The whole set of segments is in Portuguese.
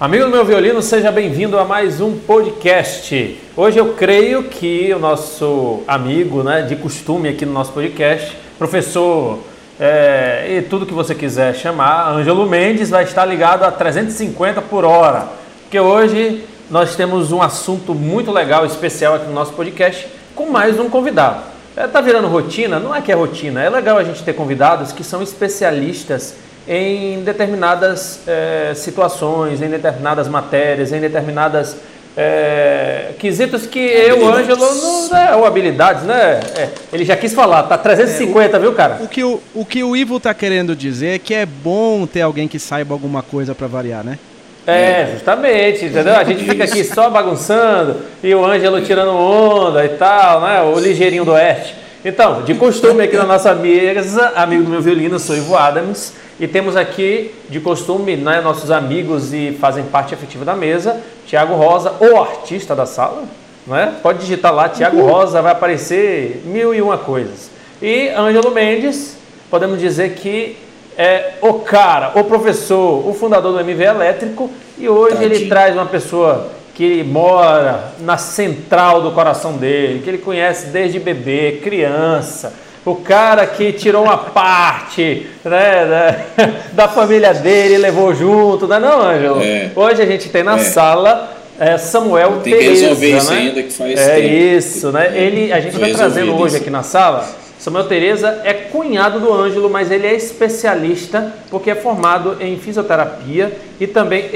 Amigo do meu violino, seja bem-vindo a mais um podcast. Hoje eu creio que o nosso amigo, né, de costume aqui no nosso podcast, professor é, e tudo que você quiser chamar, Ângelo Mendes, vai estar ligado a 350 por hora. Porque hoje nós temos um assunto muito legal, especial aqui no nosso podcast, com mais um convidado. Está é, virando rotina? Não é que é rotina, é legal a gente ter convidados que são especialistas em determinadas é, situações, em determinadas matérias, em determinadas é, quesitos que eu, Ângelo, não, é, ou habilidades, né? É, ele já quis falar, tá 350, é, o, viu, cara? O que o, o que o Ivo tá querendo dizer é que é bom ter alguém que saiba alguma coisa para variar, né? É, justamente, entendeu? A gente fica aqui só bagunçando e o Ângelo tirando onda e tal, né? O ligeirinho do oeste. Então, de costume aqui na nossa mesa, amigo do meu violino, eu sou Ivo Adams. E temos aqui, de costume, né, nossos amigos e fazem parte efetiva da mesa, Tiago Rosa, o artista da sala. Né? Pode digitar lá, Tiago Rosa, vai aparecer mil e uma coisas. E Ângelo Mendes, podemos dizer que é o cara, o professor, o fundador do MV Elétrico. E hoje Tadinho. ele traz uma pessoa que mora na central do coração dele, que ele conhece desde bebê, criança o cara que tirou uma parte né, da, da família dele e levou junto, não é não, Ângelo? É. Hoje a gente tem na é. sala é, Samuel tem Tereza, que resolver isso né? ainda que faz É tempo. isso, né? Ele, a gente está trazendo hoje aqui na sala. Samuel Tereza é cunhado do Ângelo, mas ele é especialista porque é formado em fisioterapia e também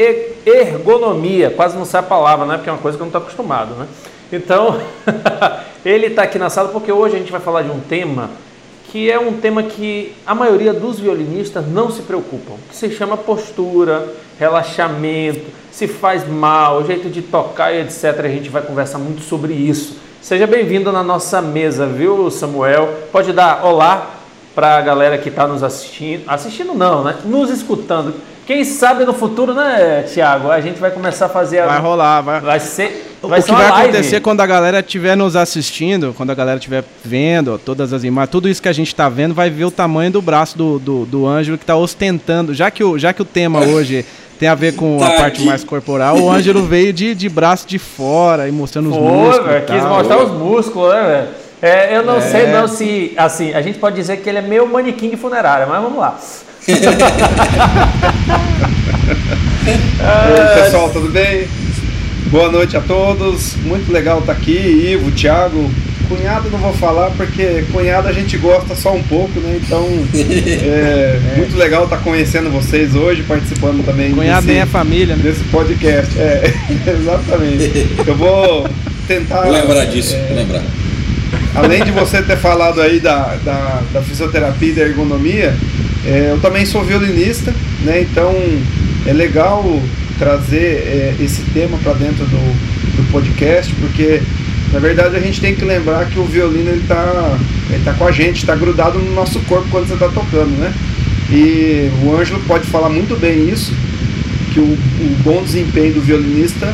ergonomia. Quase não sai a palavra, né? Porque é uma coisa que eu não estou acostumado, né? Então, ele está aqui na sala porque hoje a gente vai falar de um tema que é um tema que a maioria dos violinistas não se preocupam, que se chama postura, relaxamento, se faz mal, jeito de tocar e etc. A gente vai conversar muito sobre isso. Seja bem-vindo na nossa mesa, viu, Samuel? Pode dar olá para a galera que está nos assistindo. Assistindo não, né? Nos escutando. Quem sabe no futuro, né, Tiago? A gente vai começar a fazer. Vai a... rolar, vai. Vai ser. Vai o que vai live. acontecer quando a galera estiver nos assistindo, quando a galera estiver vendo todas as imagens, tudo isso que a gente está vendo, vai ver o tamanho do braço do, do, do Ângelo que está ostentando. Já que, o, já que o tema hoje tem a ver com tá a parte aqui. mais corporal, o Ângelo veio de, de braço de fora e mostrando os Pô, músculos. Véio, quis mostrar os músculos, né, velho? É, eu não é. sei não se, assim, a gente pode dizer que ele é meio manequim de funerária, mas vamos lá. Oi, pessoal, tudo bem? Boa noite a todos. Muito legal estar aqui, Ivo, Thiago. Cunhado não vou falar porque cunhado a gente gosta só um pouco, né? Então é, é. muito legal estar conhecendo vocês hoje, participando também. Cunhado desse, nem é família, né? Desse podcast. É, exatamente. Eu vou tentar. Vou lembrar disso, é, vou lembrar. Além de você ter falado aí da, da, da fisioterapia e da ergonomia, é, eu também sou violinista, né? Então é legal trazer é, esse tema para dentro do, do podcast, porque na verdade a gente tem que lembrar que o violino ele está ele tá com a gente, está grudado no nosso corpo quando você está tocando, né? E o Ângelo pode falar muito bem isso, que o, o bom desempenho do violinista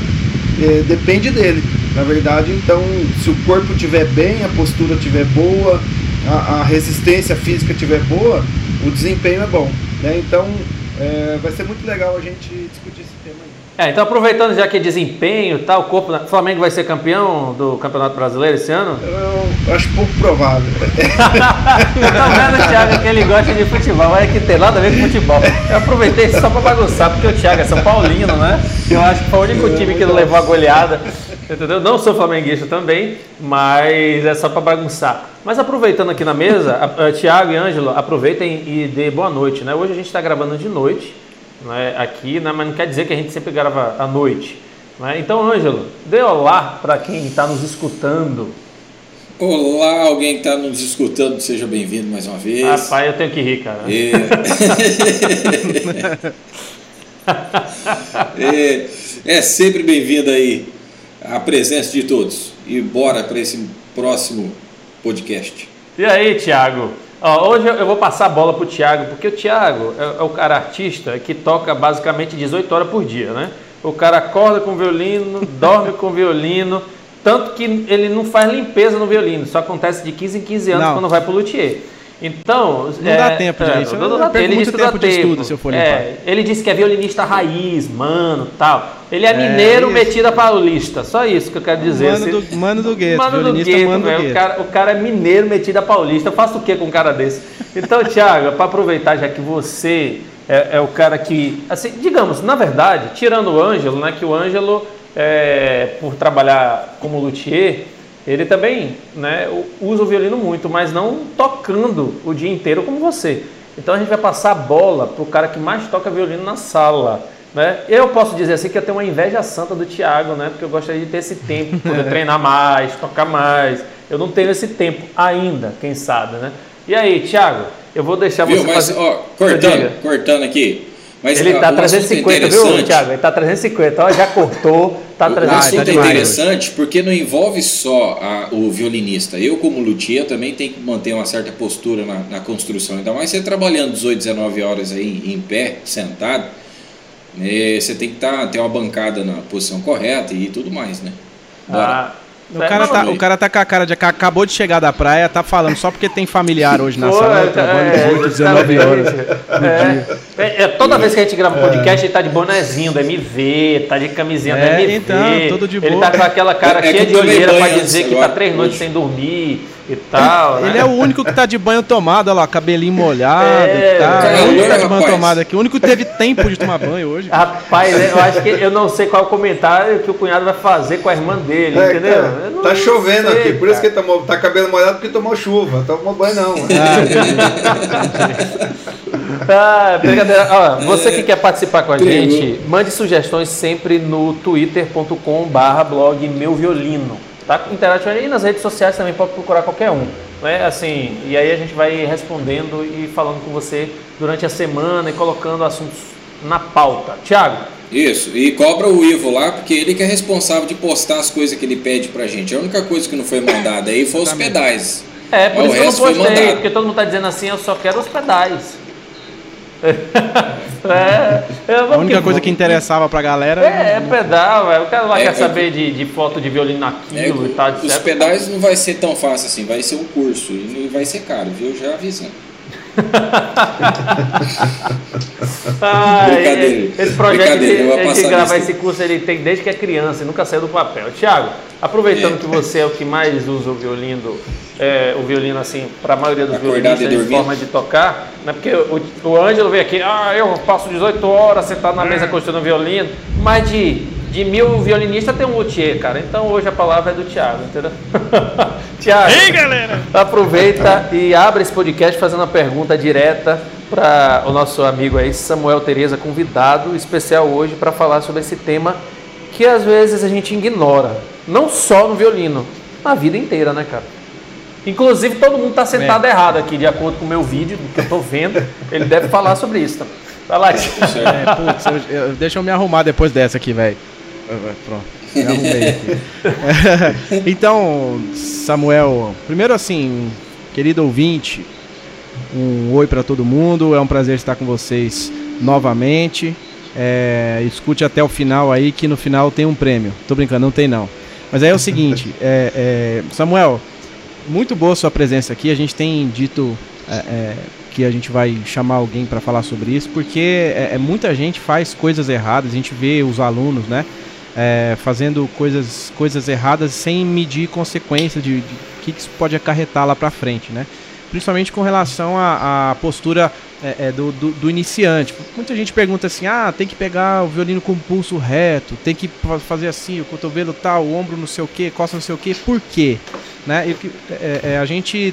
é, depende dele. Na verdade, então, se o corpo estiver bem, a postura estiver boa, a, a resistência física estiver boa, o desempenho é bom. Né? Então, é, vai ser muito legal a gente discutir esse tema aí. É, então aproveitando já que é desempenho, tá, o corpo, o Flamengo vai ser campeão do Campeonato Brasileiro esse ano? Eu acho pouco provável. tá vendo, Thiago, que ele gosta de futebol, mas é que tem nada a ver com futebol. Eu aproveitei só para bagunçar, porque o Thiago é São Paulino, né? Eu acho que foi o único time que não levou a goleada. Entendeu? Não sou flamenguista também, mas é só para bagunçar. Mas aproveitando aqui na mesa, a, a, Tiago e Ângelo, aproveitem e dê boa noite. Né? Hoje a gente está gravando de noite né, aqui, né, mas não quer dizer que a gente sempre grava à noite. Né? Então, Ângelo, dê olá para quem está nos escutando. Olá, alguém que está nos escutando, seja bem-vindo mais uma vez. Rapaz, eu tenho que rir, cara. É, é, é sempre bem-vindo aí a presença de todos. E bora para esse próximo podcast. E aí, Tiago? Hoje eu vou passar a bola para o Tiago, porque o Tiago é, é, o cara artista que toca basicamente 18 horas por dia, né? O cara acorda com violino, dorme com violino, tanto que ele não faz limpeza no violino, só acontece de 15 em 15 anos não. quando vai para o luthier. Então. Não é, dá tempo, é, gente. Não, não dá ele muito tempo de tempo. estudo se eu for é, Ele disse que é violinista raiz, mano, tal. Ele é, é mineiro metido a paulista. Só isso que eu quero dizer. Mano do, mano do gueto. Mano do gueto, mano do gueto. O, cara, o cara é mineiro metido a paulista. Eu faço o que com um cara desse? Então, Thiago, para aproveitar, já que você é, é, o cara que. Assim, digamos, na verdade, tirando o Ângelo, né? Que o Ângelo, é, por trabalhar como luthier ele também né, usa o violino muito, mas não tocando o dia inteiro como você. Então a gente vai passar a bola para o cara que mais toca violino na sala. Né? Eu posso dizer assim que eu tenho uma inveja santa do Thiago, né? porque eu gostaria de ter esse tempo, poder treinar mais, tocar mais. Eu não tenho esse tempo ainda, quem sabe. Né? E aí, Thiago, eu vou deixar Viu, você mas, fazer... Ó, cortando, cortando aqui. Mas ele está 350, viu, Thiago? Ele está 350, ó, já cortou, está 350. O assunto é interessante porque não envolve só a, o violinista. Eu, como luthier, também tenho que manter uma certa postura na, na, construção. Ainda mais você trabalhando 18, 19 horas aí em pé, sentado, né, você tem que tá, ter uma bancada na posição correta e tudo mais, né? Bora. Ah. O cara, tá, o cara tá com a cara de que acabou de chegar da praia, tá falando só porque tem familiar hoje na Pô, sala, é, trabalho é, 18, 19 horas. É, é, é, toda vez que a gente grava um podcast, ele tá de bonezinho do MV, tá de camisinha do MV. Então, tudo de boa. Ele tá com aquela cara é, cheia de olheira pra dizer que tá três noites sem dormir e tal. Né? Ele é o único que tá de banho tomado, olha lá, cabelinho molhado é, e tal. É o único que tá de banho tomado aqui. O único que teve tempo de tomar banho hoje. Rapaz, eu acho que eu não sei qual é o comentário que o cunhado vai fazer com a irmã dele, é, entendeu? Cara, tá chovendo sei, aqui, por isso que ele tomou, tá cabelo molhado porque tomou chuva. Tomou banho não. Ah, ah, brincadeira. Ó, você que quer participar com a gente, mande sugestões sempre no twitter.com/blog meu violino. Tá interativo aí nas redes sociais também, pode procurar qualquer um. Né? Assim, e aí a gente vai respondendo e falando com você durante a semana e colocando assuntos na pauta. Tiago. Isso, e cobra o Ivo lá, porque ele que é responsável de postar as coisas que ele pede pra gente. A única coisa que não foi mandada aí foi os pedais. É, por isso que eu não postei, porque todo mundo tá dizendo assim, eu só quero os pedais. é, a única coisa que interessava pra galera é, é pedal, o cara lá é, quer é, saber de, de foto de violino naquilo é, e tal. Os pedais não vai ser tão fácil assim, vai ser um curso e vai ser caro, viu? Já avisando. Ah, Brincadeira. Esse projeto de, de gravar esse curso ele tem desde que é criança e nunca saiu do papel. Tiago, aproveitando é. que você é o que mais usa o violino, é, o violino assim, para a maioria dos violinistas de forma de tocar, né? porque o, o Ângelo veio aqui, ah, eu passo 18 horas sentado na mesa construindo violino, mais de de mil violinistas tem um luthier, cara. Então hoje a palavra é do Thiago, entendeu? Thiago, Ei, galera! aproveita e abre esse podcast fazendo uma pergunta direta para o nosso amigo aí, Samuel Tereza, convidado especial hoje para falar sobre esse tema que às vezes a gente ignora. Não só no violino, na vida inteira, né, cara? Inclusive, todo mundo está sentado é. errado aqui, de acordo com o meu vídeo, do que eu estou vendo. Ele deve falar sobre isso. Vai lá. É, putz, eu, eu, deixa eu me arrumar depois dessa aqui, velho. Pronto. Arrumei aqui. então, Samuel, primeiro assim, querido ouvinte, um oi para todo mundo. É um prazer estar com vocês novamente. É, escute até o final aí, que no final tem um prêmio. Tô brincando, não tem não. Mas aí é o seguinte, é, é, Samuel, muito boa sua presença aqui. A gente tem dito é, é, que a gente vai chamar alguém para falar sobre isso, porque é, é, muita gente faz coisas erradas. A gente vê os alunos, né? É, fazendo coisas, coisas erradas sem medir consequências de, de que, isso pode acarretar lá para frente, né? Principalmente com relação à, à postura é, é, do, do, do, iniciante. Muita gente pergunta assim: ah, tem que pegar o violino com o pulso reto, tem que fazer assim, o cotovelo tal, o ombro não sei o que, costa não sei o que, por quê? Né? E, é, é, a gente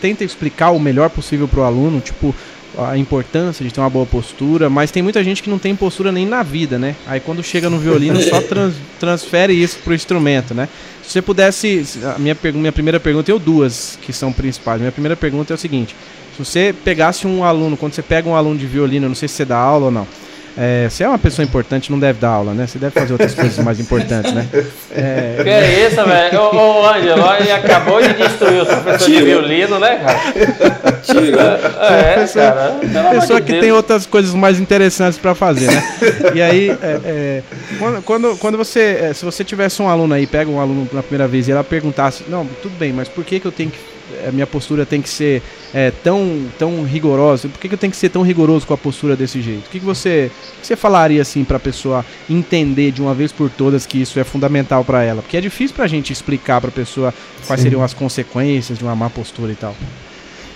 tenta explicar o melhor possível para o aluno, tipo, a importância de ter uma boa postura, mas tem muita gente que não tem postura nem na vida, né? Aí quando chega no violino só trans, transfere isso pro instrumento, né? Se você pudesse, a minha, minha primeira pergunta, eu duas que são principais. Minha primeira pergunta é o seguinte: se você pegasse um aluno, quando você pega um aluno de violino, não sei se você dá aula ou não, é, você é uma pessoa importante, não deve dar aula, né? Você deve fazer outras coisas mais importantes, né? É... Que é isso, velho? Ô, ô Ângelo, ele acabou de destruir o professor Tira. de violino, né, cara? Tira. É, pessoa, cara. Pessoa que Deus. tem outras coisas mais interessantes para fazer, né? E aí, é, é, quando, quando, quando, você, é, se você tivesse um aluno aí, pega um aluno na primeira vez e ela perguntasse, não, tudo bem, mas por que, que eu tenho que a minha postura tem que ser é, tão, tão rigorosa? Por que, que eu tenho que ser tão rigoroso com a postura desse jeito? O que, que você, que você falaria assim para a pessoa entender de uma vez por todas que isso é fundamental para ela? Porque é difícil para a gente explicar para a pessoa quais Sim. seriam as consequências de uma má postura e tal.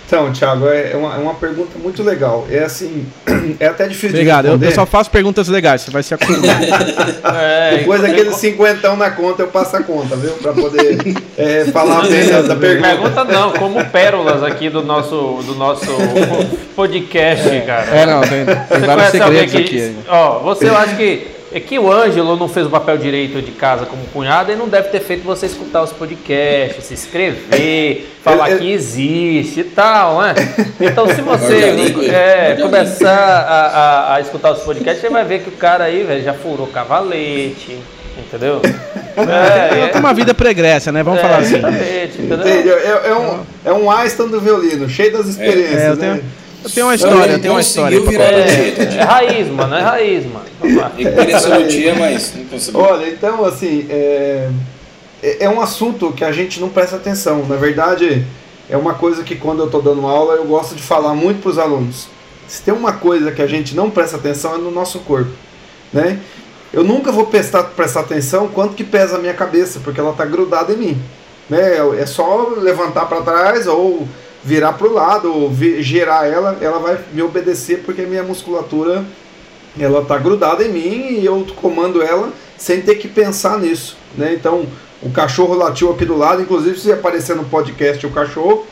Então, Thiago, é uma, é uma pergunta muito legal. É assim, é até difícil Obrigado, de responder. Eu, eu só faço perguntas legais, você vai se acostumar. é, Depois daquele cinquentão na conta, eu passo a conta, viu? Para poder é, falar bem da pergunta. Pergunta não, como pérolas aqui do nosso, do nosso podcast, cara. É, não, tem, tem vários segredos aqui. Ó, você acha que é que o Ângelo não fez o papel direito de casa como cunhado e não deve ter feito você escutar os podcasts, se inscrever, falar que existe e tal, né? Então, se você é, começar a, a, a, escutar os podcasts, você vai ver que o cara aí véio, já furou cavalete, entendeu? É, é, tem uma vida pregressa, né? Vamos é, falar assim. Entendeu? É, é, um, é um Einstein do violino, cheio das experiências, é, eu tenho... Eu tenho uma história, eu tenho uma história. É, é raiz, mano, é raiz, mano. Ele queria dia, mas não conseguiu. Olha, então, assim, é, é, é um assunto que a gente não presta atenção. Na verdade, é uma coisa que quando eu estou dando aula, eu gosto de falar muito para os alunos. Se tem uma coisa que a gente não presta atenção é no nosso corpo, né? Eu nunca vou prestar, prestar atenção quanto que pesa a minha cabeça, porque ela está grudada em mim. Né? É só levantar para trás ou virar para o lado, ou girar ela, ela vai me obedecer porque a minha musculatura ela tá grudada em mim e eu comando ela sem ter que pensar nisso, né? Então, o cachorro latiu aqui do lado, inclusive se aparecer no podcast o cachorro,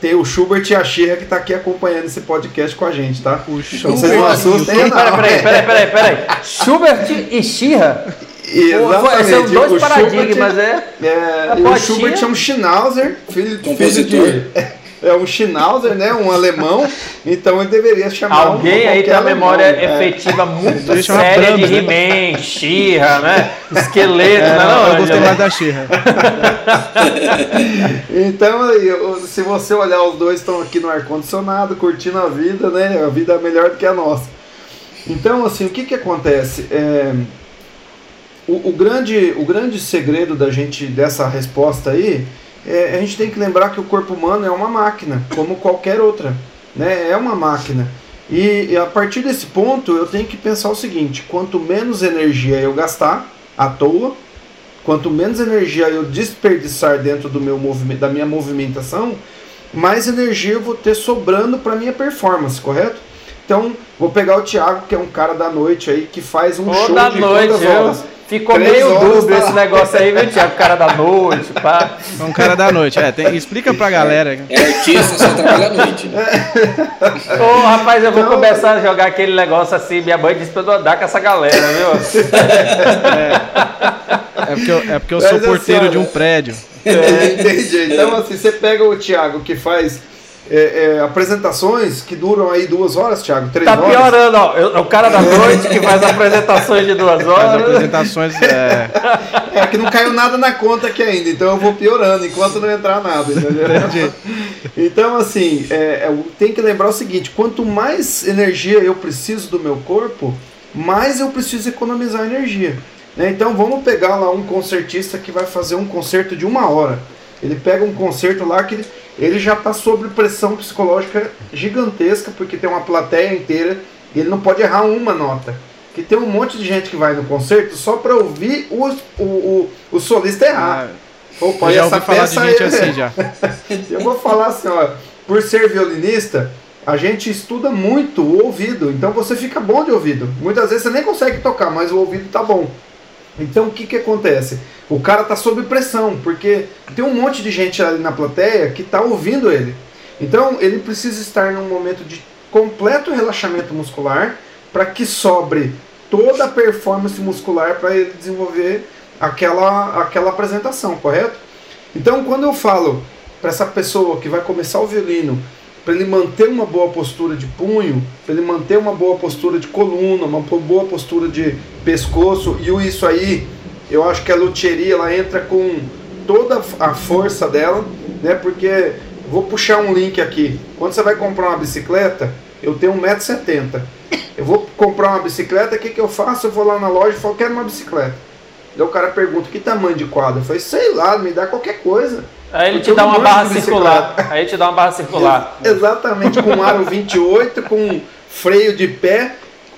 tem o Schubert e a Xirra que está aqui acompanhando esse podcast com a gente, tá? Puxa, então, vocês não assustem, não. Peraí, peraí, peraí, peraí. Schubert e Xirra? Exatamente. São dois o paradigmas, Schubert, é. é o Schubert é um Schnauzer, filho, filho de é um Schnauzer, né? Um alemão. Então ele deveria chamar Alguém um, aí tem a memória é. efetiva muito séria de né? He-Man, She-Ra, né? Esqueleto, é, não, Eu gostei mais da She-Ra. então aí, se você olhar, os dois estão aqui no ar-condicionado, curtindo a vida, né? A vida é melhor do que a nossa. Então, assim, o que que acontece? É, o, o, grande, o grande segredo da gente, dessa resposta aí, é, a gente tem que lembrar que o corpo humano é uma máquina, como qualquer outra. Né? É uma máquina. E, e a partir desse ponto eu tenho que pensar o seguinte: quanto menos energia eu gastar à toa, quanto menos energia eu desperdiçar dentro do meu movimento, da minha movimentação, mais energia eu vou ter sobrando para minha performance, correto? Então, vou pegar o Thiago, que é um cara da noite aí, que faz um show de noite, todas as horas. Ficou Três meio dúbio esse negócio aí, viu, Tiago? Cara da noite, pá. É um cara da noite, é. Tem, explica pra galera. É artista, só trabalha à noite. Né? Ô, rapaz, eu vou então, começar a jogar aquele negócio assim. Minha mãe disse pra eu andar com essa galera, viu? É, é porque eu, é porque eu sou assim, porteiro de um prédio. É, entendi. Então, assim, você pega o Thiago que faz é, é, apresentações que duram aí duas horas, Thiago, três tá horas. Tá piorando, ó. Eu, o cara da noite que faz apresentações de duas horas. Faz apresentações. É... é que não caiu nada na conta aqui ainda, então eu vou piorando enquanto não entrar nada, entendeu? então, assim, é, é tem que lembrar o seguinte: quanto mais energia eu preciso do meu corpo, mais eu preciso economizar energia. Né? Então, vamos pegar lá um concertista que vai fazer um concerto de uma hora. Ele pega um concerto lá que ele já está sob pressão psicológica gigantesca, porque tem uma plateia inteira e ele não pode errar uma nota. Que tem um monte de gente que vai no concerto só para ouvir o, o, o, o, solista errar. Ah, Opa, já falar de gente assim já. Eu vou falar assim, ó, por ser violinista, a gente estuda muito o ouvido, então você fica bom de ouvido. Muitas vezes você nem consegue tocar, mas o ouvido tá bom. Então o que, que acontece? O cara tá sob pressão, porque tem um monte de gente ali na plateia que tá ouvindo ele. Então ele precisa estar num momento de completo relaxamento muscular para que sobre toda a performance muscular para ele desenvolver aquela, aquela apresentação, correto? Então quando eu falo para essa pessoa que vai começar o violino para ele manter uma boa postura de punho, para ele manter uma boa postura de coluna, uma boa postura de pescoço, e isso aí, eu acho que a luthieria ela entra com toda a força dela, né? Porque vou puxar um link aqui. Quando você vai comprar uma bicicleta, eu tenho 1,70m. Eu vou comprar uma bicicleta, o que, que eu faço? Eu vou lá na loja e falo, quero uma bicicleta. Daí o cara pergunta, que tamanho de quadro? Eu falei, sei lá, me dá qualquer coisa. Aí ele te dá uma barra circular. Aí te dá uma barra circular. Exatamente, com aro 28, com freio de pé.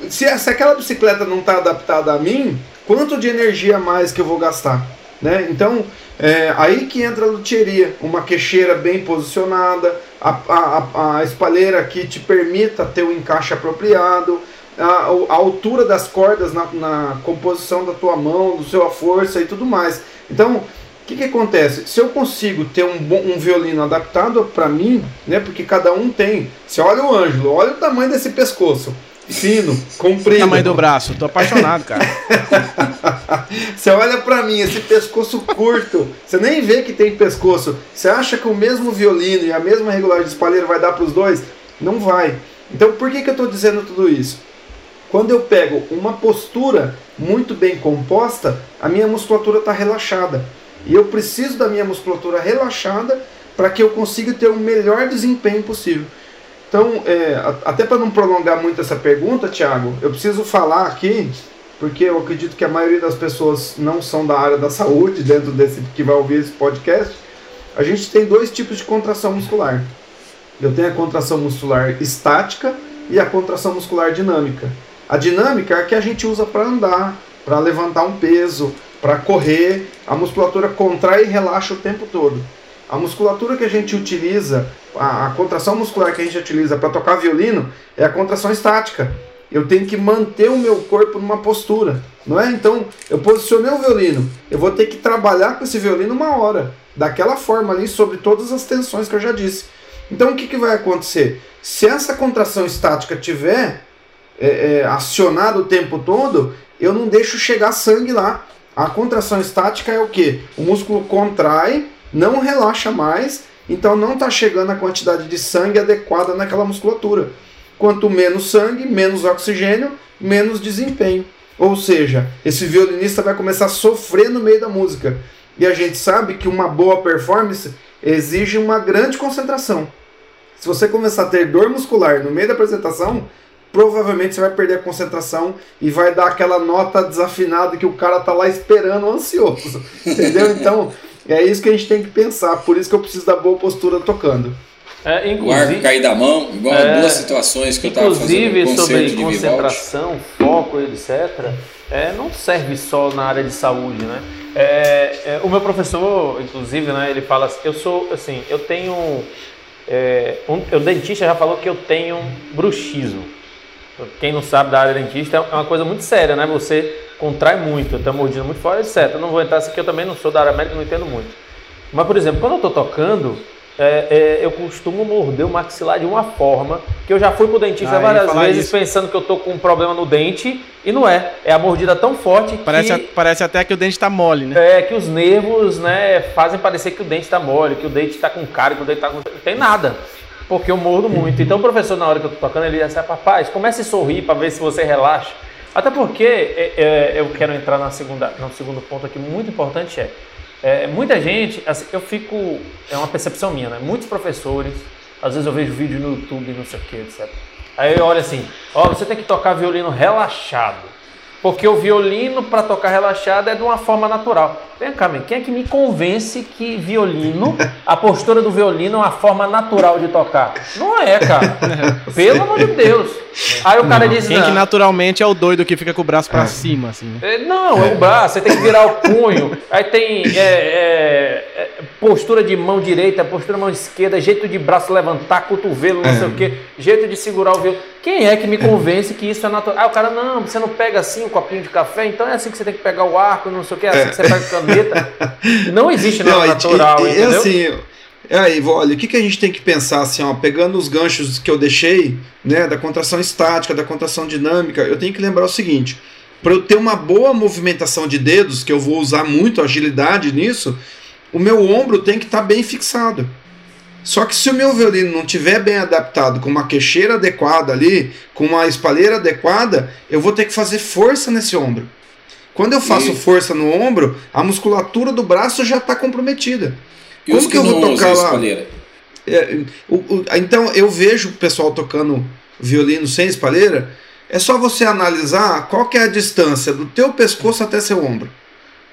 Se, se aquela bicicleta não está adaptada a mim, quanto de energia a mais que eu vou gastar? Né? Então, é, aí que entra a luthieria, uma queixeira bem posicionada, a, a, a espalheira que te permita ter o encaixe apropriado, a, a altura das cordas na, na, composição da tua mão, do seu força e tudo mais. Então, o que, que acontece? Se eu consigo ter um, bom, um violino adaptado para mim, né, porque cada um tem. Você olha o Ângelo, olha o tamanho desse pescoço fino, comprido. O tamanho do braço, tô apaixonado, cara. você olha para mim, esse pescoço curto, você nem vê que tem pescoço. Você acha que o mesmo violino e a mesma regulagem de espalheiro vai dar para os dois? Não vai. Então, por que, que eu estou dizendo tudo isso? Quando eu pego uma postura muito bem composta, a minha musculatura está relaxada. E eu preciso da minha musculatura relaxada para que eu consiga ter o melhor desempenho possível. Então, é, até para não prolongar muito essa pergunta, Thiago, eu preciso falar aqui, porque eu acredito que a maioria das pessoas não são da área da saúde, dentro desse que vai ouvir esse podcast. A gente tem dois tipos de contração muscular. Eu tenho a contração muscular estática e a contração muscular dinâmica. A dinâmica é a que a gente usa para andar, para levantar um peso, para correr. A musculatura contrai e relaxa o tempo todo. A musculatura que a gente utiliza, a, a contração muscular que a gente utiliza para tocar violino é a contração estática. Eu tenho que manter o meu corpo numa postura, não é? Então, eu posicionei o violino, eu vou ter que trabalhar com esse violino uma hora, daquela forma ali, sobre todas as tensões que eu já disse. Então, o que, que vai acontecer? Se essa contração estática tiver é, é, acionada o tempo todo, eu não deixo chegar sangue lá. A contração estática é o que? O músculo contrai, não relaxa mais, então não está chegando a quantidade de sangue adequada naquela musculatura. Quanto menos sangue, menos oxigênio, menos desempenho. Ou seja, esse violinista vai começar a sofrer no meio da música. E a gente sabe que uma boa performance exige uma grande concentração. Se você começar a ter dor muscular no meio da apresentação, provavelmente você vai perder a concentração e vai dar aquela nota desafinada que o cara tá lá esperando, ansioso. Entendeu? Então, é isso que a gente tem que pensar. Por isso que eu preciso da boa postura tocando. É, o arco cair da mão, igual é, duas situações que eu estava fazendo Inclusive, sobre concentração, foco, etc., é, não serve só na área de saúde, né? É, é, o meu professor, inclusive, né, ele fala assim, eu sou, assim, eu tenho... É, um, o dentista já falou que eu tenho bruxismo. Quem não sabe da área dentista, é uma coisa muito séria, né? Você contrai muito, está mordendo muito fora, etc. Eu não vou entrar assim, que eu também não sou da área médica, não entendo muito. Mas, por exemplo, quando eu estou tocando, é, é, eu costumo morder o maxilar de uma forma que eu já fui pro dentista ah, várias vezes isso. pensando que eu tô com um problema no dente e não é. É a mordida tão forte parece, que... Parece até que o dente tá mole, né? É, que os nervos né, fazem parecer que o dente tá mole, que o dente tá com cara, que o dente tá com... Não tem nada porque eu mordo muito. Então o professor, na hora que eu tô tocando, ele diz assim, rapaz, comece a sorrir para ver se você relaxa. Até porque é, é, eu quero entrar na segunda, no segundo ponto aqui, muito importante é, é muita gente, assim, eu fico, é uma percepção minha, né? Muitos professores, às vezes eu vejo vídeo no YouTube, não sei o que, etc. Aí eu olho assim, ó, você tem que tocar violino relaxado. Porque o violino, para tocar relaxado, é de uma forma natural. Vem cá, man, quem é que me convence que violino, a postura do violino é uma forma natural de tocar? Não é, cara. Pelo amor de Deus. Aí o cara não, diz. Quem não. que naturalmente é o doido que fica com o braço para cima, assim. Né? É, não, é o braço, você tem que virar o punho. Aí tem é, é, é postura de mão direita, postura de mão esquerda, jeito de braço levantar, cotovelo, não sei o quê, jeito de segurar o violino. Quem é que me convence que isso é natural? Ah, o cara, não, você não pega assim um copinho de café, então é assim que você tem que pegar o arco, não sei o que, é assim que você pega a caneta. Não existe nada não, natural, e, e, entendeu? Assim, é aí, olha, o que, que a gente tem que pensar assim, ó, pegando os ganchos que eu deixei, né, da contração estática, da contração dinâmica, eu tenho que lembrar o seguinte: para eu ter uma boa movimentação de dedos, que eu vou usar muito agilidade nisso, o meu ombro tem que estar tá bem fixado. Só que se o meu violino não estiver bem adaptado, com uma queixeira adequada ali, com uma espalheira adequada, eu vou ter que fazer força nesse ombro. Quando eu faço e... força no ombro, a musculatura do braço já está comprometida. E Como que eu vou tocar lá? É, o, o, então eu vejo o pessoal tocando violino sem espalheira. É só você analisar qual que é a distância do teu pescoço até seu ombro.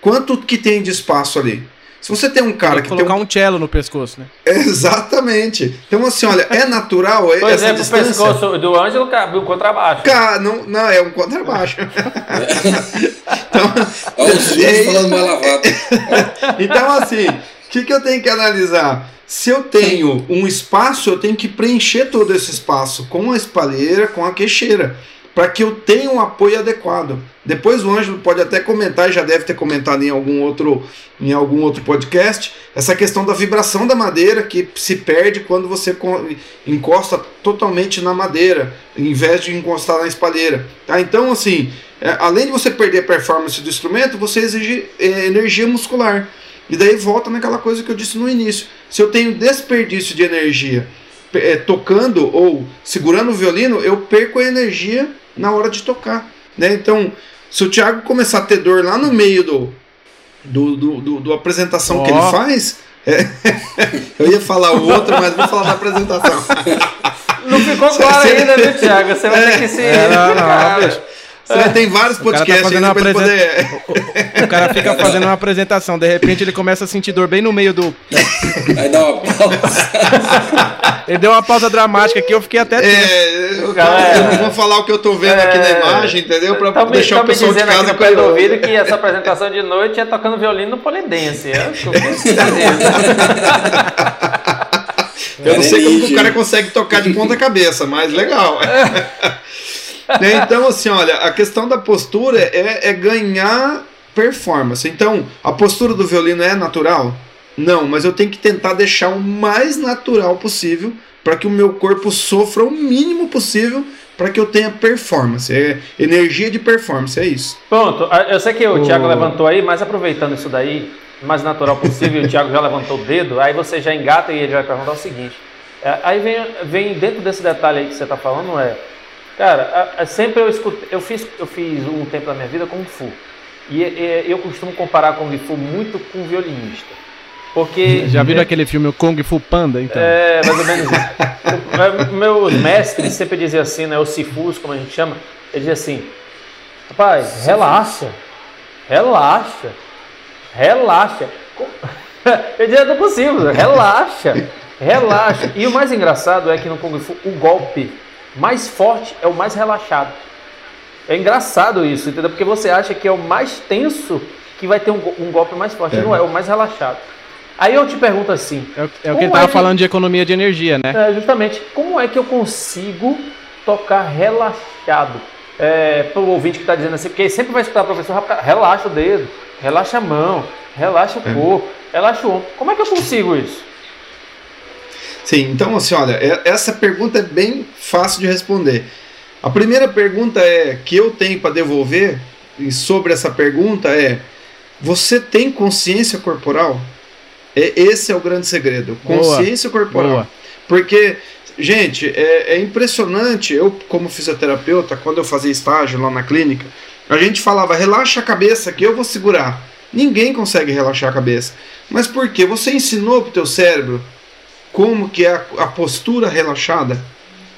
Quanto que tem de espaço ali? Se você tem um cara Tem que que tem colocar um... um cello no pescoço, né? Exatamente. Então, assim, olha, é natural Por essa exemplo, o distância? pescoço do Ângelo cabe um contrabaixo. Cara, não, não, é um contrabaixo. então, Olha os falando mal lavado. então, assim, o que, que eu tenho que analisar? Se eu tenho um espaço, eu tenho que preencher todo esse espaço com a espalheira, com a queixeira, para que eu tenha um apoio adequado. Depois o Ângelo pode até comentar, já deve ter comentado em algum outro, em algum outro podcast, essa questão da vibração da madeira que se perde quando você co- encosta totalmente na madeira, em vez de encostar na espalheira. Tá? Então, assim, é, além de você perder a performance do instrumento, você exige é, energia muscular. E daí volta naquela coisa que eu disse no início. Se eu tenho desperdício de energia eh, tocando ou segurando o violino, eu perco a energia na hora de tocar. Né? Então, se o Thiago começar a ter dor lá no meio do, do, do, do- do apresentação que ele faz. é, eu ia falar o outro, mas vou falar da apresentação. Não ficou claro ainda, viu, Thiago? Você vai ter que se. É, não, não. Você tem vários O cara tá podcasts fazendo ele poder. O cara fica fazendo uma apresentação, de repente ele começa a sentir dor bem no meio do. Aí dá uma pausa. Ele deu uma pausa dramática aqui, eu fiquei até tenso. É, eu, Galera. eu não vou falar o que eu tô vendo aqui na É. imagem, entendeu? Pra Tão me, deixar o me pessoal de dizendo aqui casa no ouvido que essa apresentação de noite é tocando violino no polidense. É, eu não sei como o cara consegue tocar de ponta cabeça, mas legal. Né, então, assim, olha, a questão da postura é, é ganhar performance. Então, a postura do violino é natural? Não, mas eu tenho que tentar deixar o mais natural possível para que o meu corpo sofra o mínimo possível para que eu tenha performance. É energia de performance, é isso. Pronto, eu sei que o O- Thiago levantou aí, mas aproveitando isso daí, o mais natural possível, o Thiago já levantou o dedo, aí você já engata e ele vai perguntar o seguinte. é, Aí vem, vem dentro desse detalhe aí que você está falando, é. Cara, a- a- sempre eu escutei, eu fiz, eu fiz um tempo da minha vida Kung Fu. E, e eu costumo comparar Kung Fu muito com violinista. Porque. Já viram aquele filme o Kung Fu Panda, então? É, mais ou menos isso. O- Meus mestres sempre diziam assim, né? Os sifus, como a gente chama, ele dizia assim: rapaz, relaxa, relaxa, relaxa. Eu dizia, não é possível, relaxa, relaxa. E o mais engraçado é que no Kung Fu, o golpe mais forte é o mais relaxado. É engraçado isso, entendeu? Porque você acha que é o mais tenso que vai ter um, um golpe mais forte. Não é, o mais relaxado. Aí eu te pergunto assim: É, o- é o que ele Como tava é falando de economia de energia, né? é, justamente, como é que eu consigo tocar relaxado? É, para o ouvinte que está dizendo assim, porque sempre vai escutar o professor, "Rapaz, relaxa o dedo, relaxa a mão, relaxa o corpo, relaxa o ombro. Como é que eu consigo isso? Sim, então assim, olha, é- essa pergunta é bem fácil de responder. A primeira pergunta é que eu tenho para devolver e sobre essa pergunta é: você tem consciência corporal? É, esse é o grande segredo, Boa, consciência corporal. boa. Porque, gente, é, é impressionante. Eu, como fisioterapeuta, quando eu fazia estágio lá na clínica, a gente falava: relaxa a cabeça que eu vou segurar. Ninguém consegue relaxar a cabeça. Mas por quê? Você ensinou para o teu cérebro como que é a, a postura relaxada?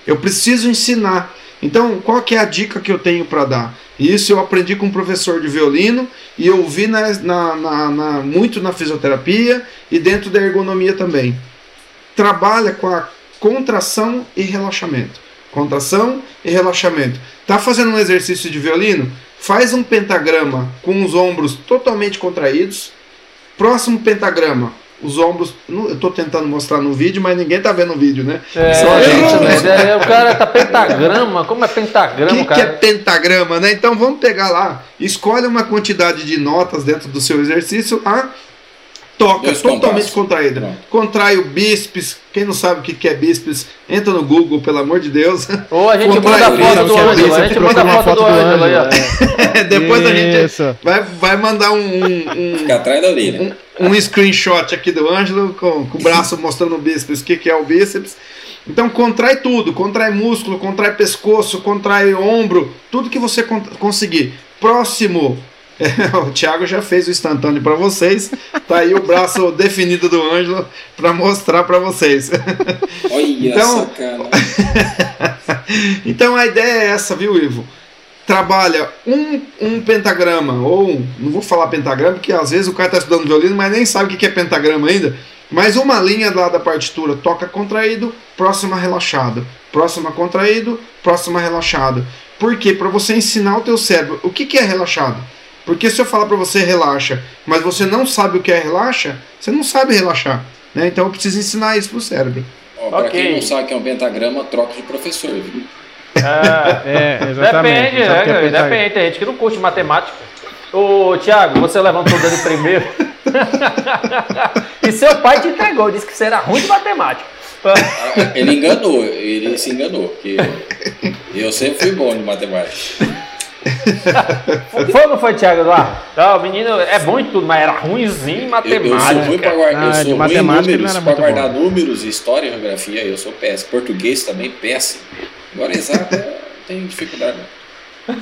Eu preciso ensinar. Então, qual que é a dica que eu tenho para dar? Isso eu aprendi com um professor de violino e eu vi na, na- na- na- muito na fisioterapia e dentro da ergonomia também. Trabalha com a contração e relaxamento. Contração e relaxamento. Tá fazendo um exercício de violino? Faz um pentagrama com os ombros totalmente contraídos. Próximo pentagrama, os ombros. Eu estou tentando mostrar no vídeo, mas ninguém tá vendo o vídeo, né? Só a gente, né? É, o cara tá pentagrama, como é pentagrama, que, que é cara? pentagrama, né? Então vamos pegar lá, escolhe uma quantidade de notas dentro do seu exercício lá, toca Dois totalmente compassos. contraído. Pronto. Contrai o bíceps. Quem não sabe o que que é bíceps, entra no Google, pelo amor de Deus. Ou a gente Contrai manda a o foto do Ângelo, a gente manda a foto do Ângelo aí, ó. é. Depois a gente vai, vai mandar um, um, um- Fica atrás da orelha. um screenshot aqui do Ângelo com, com o braço mostrando o bíceps, o que, que é o bíceps. Então contrai tudo, contrai músculo, contrai pescoço, contrai ombro, tudo que você con- conseguir. Próximo, o Thiago já fez o instantâneo para vocês. Tá aí o braço definido do Ângelo para mostrar para vocês. Olha Então- essa cara. então a ideia é essa, viu, Ivo? trabalha um, um pentagrama, ou não vou falar pentagrama, porque às vezes o cara está estudando violino, mas nem sabe o que é pentagrama ainda. Mas uma linha lá da partitura toca contraído, próxima relaxado, próxima contraído, próxima relaxado. Por quê? Para você ensinar o teu cérebro o que, que é relaxado. Porque se eu falar para você relaxa, mas você não sabe o que é relaxa, você não sabe relaxar. Né? Então eu preciso ensinar isso pro cérebro. Para okay. quem não sabe o que é um pentagrama, troca de professor. Viu? Ah, é, exatamente. Depende, né? É depende. Tem gente que não curte matemática. Ô, Tiago, você levantou o dedo primeiro. e seu pai te entregou, disse que você era ruim de matemática. Ah, ele enganou, ele se enganou, porque eu sempre fui bom de matemática. foi ou não foi, Thiago Eduardo? Não, o menino é bom em tudo, mas era ruimzinho em matemática. Eu, eu sou ruim para guardar, eu sou ruim em números, para guardar bom. números, história e geografia, eu sou péssimo. Português também péssimo. Agora exato, tem dificuldade.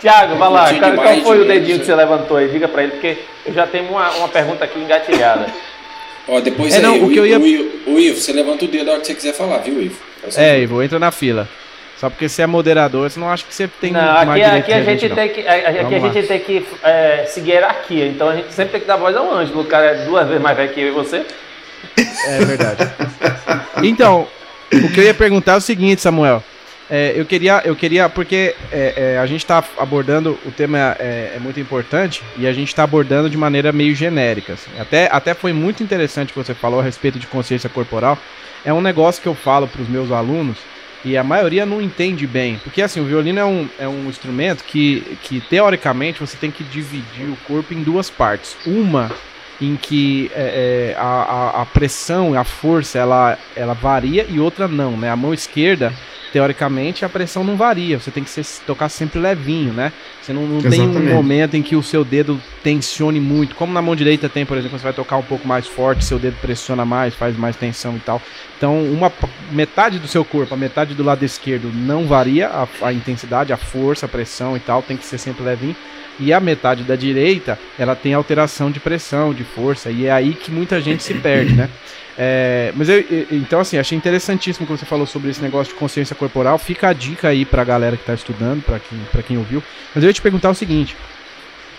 Tiago, vai lá, qual, qual foi o dedinho que você levantou aí? Diga para ele, porque eu já tenho uma, uma pergunta aqui engatilhada. Ó, depois é, aí, não, o, que eu ia... o, Ivo, o Ivo, você levanta o dedo a hora que você quiser falar, viu, Ivo? É, Ivo, entra na fila. Só porque você é moderador, você não acha que você tem não, aqui, aqui a gente, tem que, aqui a gente tem que é, seguir hierarquia. Então a gente sempre tem que dar voz ao anjo. O cara é duas vezes mais velho que eu e você. É verdade. então, o que eu ia perguntar é o seguinte, Samuel. É, eu queria, eu queria, porque é, é, a gente está abordando, o tema é, é, muito importante e a gente está abordando de maneira meio genérica. Assim. Até, até foi muito interessante o que você falou a respeito de consciência corporal. É um negócio que eu falo para os meus alunos e a maioria não entende bem. Porque assim, o violino é um, é um instrumento que, que teoricamente você tem que dividir o corpo em duas partes. Uma em que é, é, a, a, pressão, a força, ela, ela varia e outra não, né? A mão esquerda teoricamente a pressão não varia, você tem que ser, tocar sempre levinho, né? Você não, não tem um momento em que o seu dedo tensione muito, como na mão direita tem, por exemplo, você vai tocar um pouco mais forte, seu dedo pressiona mais, faz mais tensão e tal. Então, uma metade do seu corpo, a metade do lado esquerdo não varia a, a intensidade, a força, a pressão e tal, tem que ser sempre levinho. E a metade da direita, ela tem alteração de pressão, de força, e é aí que muita gente se perde, né? É, mas eu, então, assim, achei interessantíssimo que você falou sobre esse negócio de consciência corporal. Fica a dica aí pra galera que tá estudando, pra quem, pra quem ouviu. Mas eu ia te perguntar o seguinte: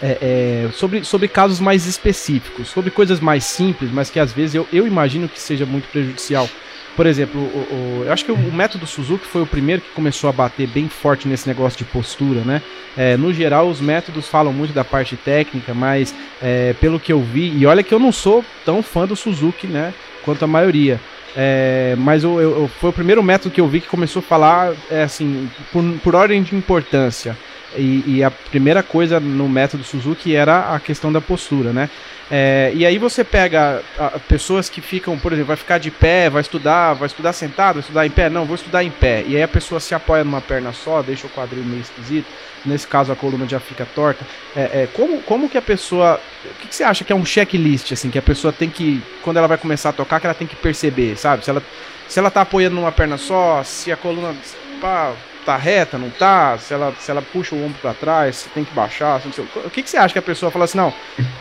é, é, sobre, sobre casos mais específicos, sobre coisas mais simples, mas que às vezes eu, eu imagino que seja muito prejudicial. Por exemplo, o, o, eu acho que o, método Suzuki foi o primeiro que começou a bater bem forte nesse negócio de postura, né? É, no geral, os métodos falam muito da parte técnica, mas é, pelo que eu vi, e olha que eu não sou tão fã do Suzuki, né? quanto a maioria. É, mas eu, eu, foi o primeiro método que eu vi que começou a falar é, assim, por, por ordem de importância. E, e, a primeira coisa no método Suzuki era a questão da postura, né? É, e aí você pega a, pessoas que ficam, por exemplo, vai ficar de pé, vai estudar, vai estudar sentado, vai estudar em pé? Não, vou estudar em pé. E aí a pessoa se apoia numa perna só, deixa o quadril meio esquisito nesse caso a coluna já fica torta. É, é, como, como que a pessoa. O que, que, você acha que é um checklist, assim, que a pessoa tem que. Quando ela vai começar a tocar, que ela tem que perceber, sabe? Se ela, se ela tá apoiando numa perna só, se a coluna pá, tá reta, não tá, se ela, se ela puxa o ombro para trás, se tem que baixar. o que, que você acha que a pessoa fala assim, não,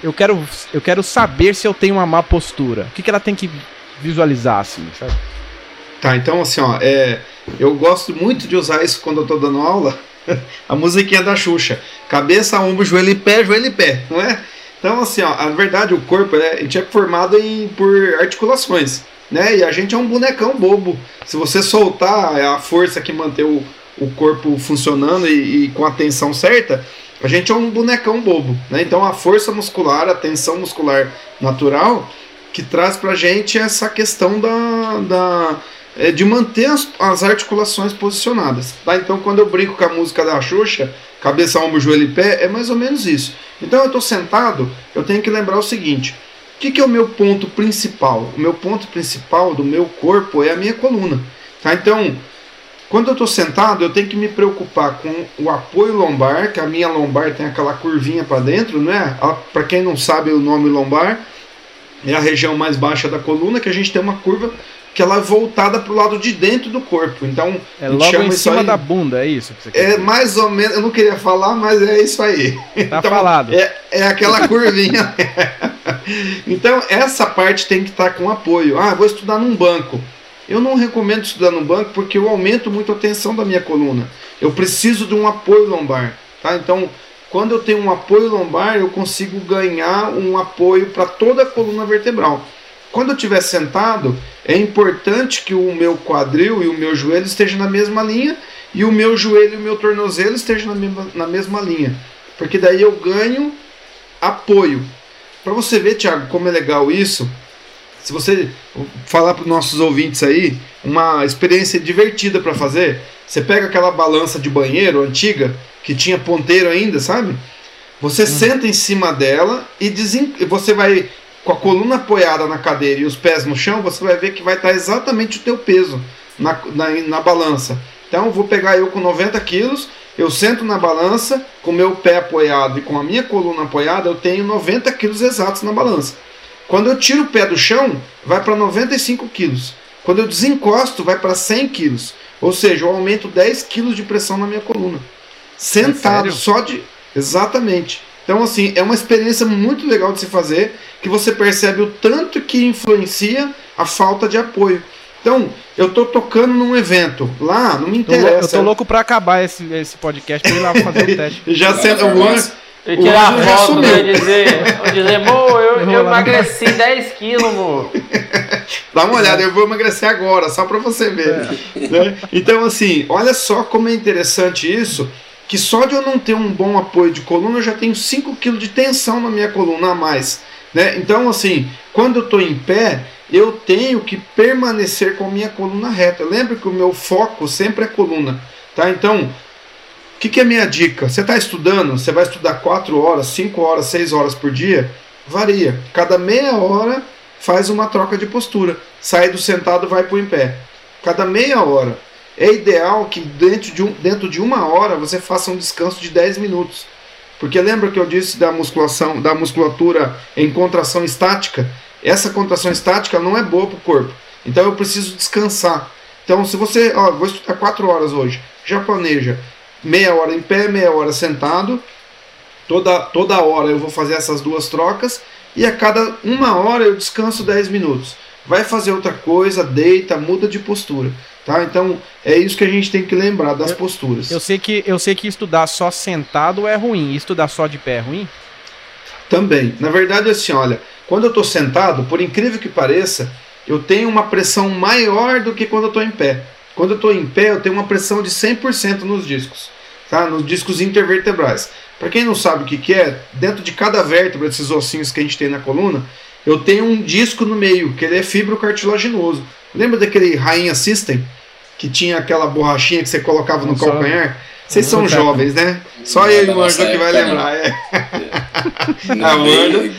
eu quero, eu quero saber se eu tenho uma má postura. O que, que ela tem que visualizar, assim, sabe? Tá, então assim, ó, é, eu gosto muito de usar isso quando eu tô dando aula a musiquinha da Xuxa. Cabeça, ombro, joelho e pé, joelho e pé, não é? Então, assim, ó, a verdade, o corpo né, a gente é formado em, por articulações, né? E a gente é um bonecão bobo. Se você soltar a força que mantém o, o corpo funcionando e, e com a tensão certa, a gente é um bonecão bobo, né? Então, a força muscular, a tensão muscular natural, que traz pra gente essa questão da, da é, de manter as, as, articulações posicionadas. Tá? Então, quando eu brinco com a música da Xuxa, cabeça, ombro, joelho e pé, é mais ou menos isso. Então, eu estou sentado, eu tenho que lembrar o seguinte: o que, que, é o meu ponto principal? O meu ponto principal do meu corpo é a minha coluna. Tá? Então, quando eu estou sentado, eu tenho que me preocupar com o apoio lombar, que a minha lombar tem aquela curvinha para dentro, né? Para quem não sabe o nome lombar, é a região mais baixa da coluna, que a gente tem uma curva que ela é voltada para o lado de dentro do corpo. Então, é logo em cima aí, da bunda, é isso que você quer É mais ou menos, eu não queria falar, mas é isso aí. Tá então, falado. É, é aquela curvinha. então, essa parte tem que estar tá com apoio. Ah, vou estudar num banco. Eu não recomendo estudar no banco porque eu aumento muito a tensão da minha coluna. Eu preciso de um apoio lombar, tá? Então, quando eu tenho um apoio lombar, eu consigo ganhar um apoio para toda a coluna vertebral. Quando eu estiver sentado, é importante que o meu quadril e o meu joelho estejam na mesma linha e o meu joelho e o meu tornozelo estejam na mesma, na mesma linha. Porque daí eu ganho apoio. Para você ver, Thiago, como é legal isso, se você falar para os nossos ouvintes aí, uma experiência divertida para fazer, você pega aquela balança de banheiro antiga, que tinha ponteiro ainda, sabe? Você hum. senta em cima dela e desen... você vai com a coluna apoiada na cadeira e os pés no chão, você vai ver que vai estar exatamente o teu peso na, na, na balança. Então, vou pegar eu com 90 quilos, eu sento na balança, com meu pé apoiado e com a minha coluna apoiada, eu tenho 90 quilos exatos na balança. Quando eu tiro o pé do chão, vai para 95 quilos. Quando eu desencosto, vai para 100 quilos. Ou seja, eu aumento 10 quilos de pressão na minha coluna. Sentado, é só de. Exatamente. Então, assim, é uma experiência muito legal de se fazer, que você percebe o tanto que influencia a falta de apoio. Então, eu tô tocando num evento. Lá, não me interessa. Eu tô louco pra acabar esse, esse podcast pra ir lá fazer o teste. já sendo o. Eu tirar a foto pra dizer, dizer, mo, eu, eu emagreci 10 quilos, mo. Dá uma olhada, eu vou emagrecer agora, só pra você ver. É. Né? Então, assim, olha só como é interessante isso que só de eu não ter um bom apoio de coluna, eu já tenho 5 kg de tensão na minha coluna a mais. Né? Então, assim, quando eu estou em pé, eu tenho que permanecer com a minha coluna reta. Lembra que o meu foco sempre é coluna. Tá? Então, que, que é minha dica? Você está estudando, você vai estudar 4 horas, 5 horas, 6 horas por dia? Varia. Cada meia hora faz uma troca de postura. Sai do sentado, vai para o em pé. Cada meia hora é ideal que dentro de, um, dentro de uma hora você faça um descanso de 10 minutos. Porque lembra que eu disse da musculação, da musculatura em contração estática? Essa contração estática não é boa para o corpo. Então eu preciso descansar. Então se você, ó, vou estudar 4 horas hoje, já planeja meia hora em pé, meia hora sentado. Toda, toda hora eu vou fazer essas duas trocas e a cada uma hora eu descanso 10 minutos. Vai fazer outra coisa, deita, muda de postura. Tá? Então é isso que a gente tem que lembrar das eu, posturas. Eu sei, que, eu sei que estudar só sentado é ruim, estudar só de pé é ruim? Também. Na verdade, assim, olha, quando eu estou sentado, por incrível que pareça, eu tenho uma pressão maior do que quando eu estou em pé. Quando eu estou em pé, eu tenho uma pressão de 100% nos discos, tá? nos discos intervertebrais. Para quem não sabe o que, que é, dentro de cada vértebra desses ossinhos que a gente tem na coluna, eu tenho um disco no meio, que ele é fibrocartilaginoso. Lembra daquele Rainha System? Que tinha aquela borrachinha que você colocava no calcanhar? Vocês são jovens, né? Só eu e o Anjo que vai lembrar. É. A Wanda.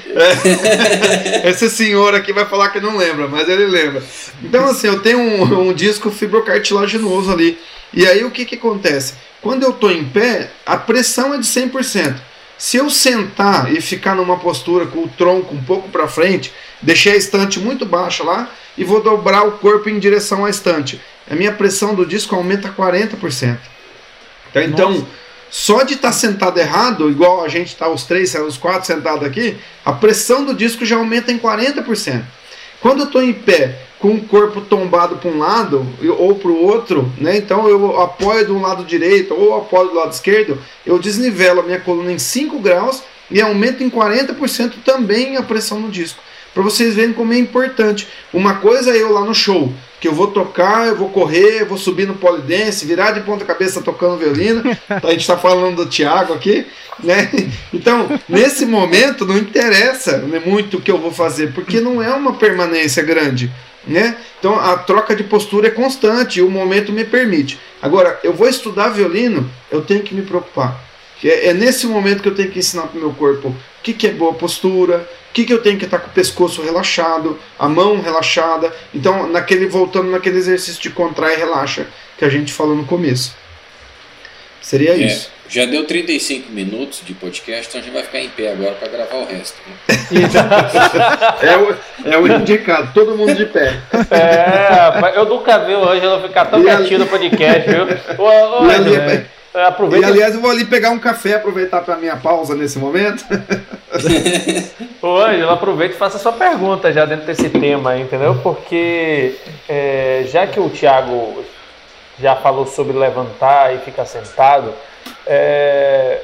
É. Esse senhor aqui vai falar que não lembra, mas ele lembra. Então, assim, eu tenho um, um disco fibrocartilaginoso ali. E aí o que, que acontece? Quando eu estou em pé, a pressão é de 100%. Se eu sentar e ficar numa postura com o tronco um pouco para frente, deixei a estante muito baixa lá e vou dobrar o corpo em direção à estante, a minha pressão do disco aumenta 40%. Tá? Então, Nossa. só de estar tá sentado errado, igual a gente está os três, os quatro sentados aqui, a pressão do disco já aumenta em 40%. Quando eu estou em pé, com o corpo tombado para um lado ou para o outro, né? então eu apoio do lado direito ou apoio do lado esquerdo, eu desnivelo a minha coluna em 5 graus e aumento em 40% também a pressão no disco. Para vocês verem como é importante. Uma coisa é eu lá no show, que eu vou tocar, eu vou correr, eu vou subir no polidense, virar de ponta cabeça tocando violino. A gente está falando do Thiago aqui, né? Então, nesse momento não interessa né, muito o que eu vou fazer, porque não é uma permanência grande. Né? Então a troca de postura é constante e o momento me permite. Agora, eu vou estudar violino, eu tenho que me preocupar. É, é nesse momento que eu tenho que ensinar para o meu corpo o que, que é boa postura, o que, que eu tenho que estar com o pescoço relaxado, a mão relaxada. Então, naquele voltando naquele exercício de contrai e relaxa que a gente falou no começo. Seria é, isso. Já deu 35 minutos de podcast, então a gente vai ficar em pé agora para gravar o resto. Né? é, o, é o indicado, todo mundo de pé. É, eu nunca vi o Ângelo ficar tão quietinho no podcast, viu? Ô, ô, aproveita. E aliás, eu vou ali pegar um café, aproveitar para minha pausa nesse momento. Ô, Ângelo, aproveita e faça a sua pergunta já dentro desse tema, entendeu? Porque é, já que o Thiago já falou sobre levantar e ficar sentado, é,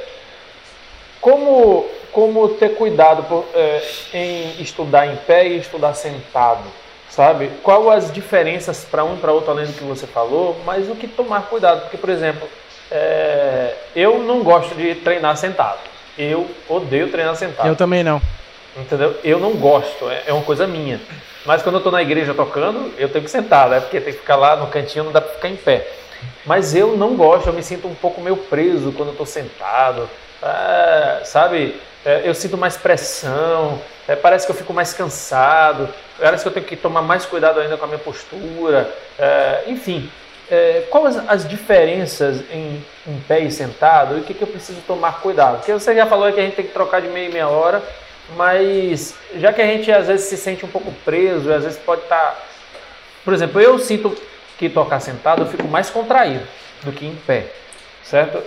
como, como ter cuidado por, é, em estudar em pé e estudar sentado? Sabe? Qual as diferenças para um e para outro, além do que você falou, mas o que tomar cuidado? Porque, por exemplo, é, eu não gosto de treinar sentado. Eu odeio treinar sentado. Eu também não. Entendeu? Eu não gosto, é, é uma coisa minha. Mas quando eu estou na igreja tocando, eu tenho que sentar, né? Porque tem que ficar lá no cantinho, não dá para ficar em pé. Mas eu não gosto, eu me sinto um pouco meio preso quando eu estou sentado. É, sabe? É, eu sinto mais pressão, é, parece que eu fico mais cansado, parece que eu tenho que tomar mais cuidado ainda com a minha postura. É, enfim, é, quais as diferenças em, em, pé e sentado e o que, que eu preciso tomar cuidado? Porque você já falou que a gente tem que trocar de meia e meia hora, mas já que a gente às vezes se sente um pouco preso, às vezes pode estar. Tá... Por exemplo, eu sinto que tocar sentado eu fico mais contraído do que em pé, certo?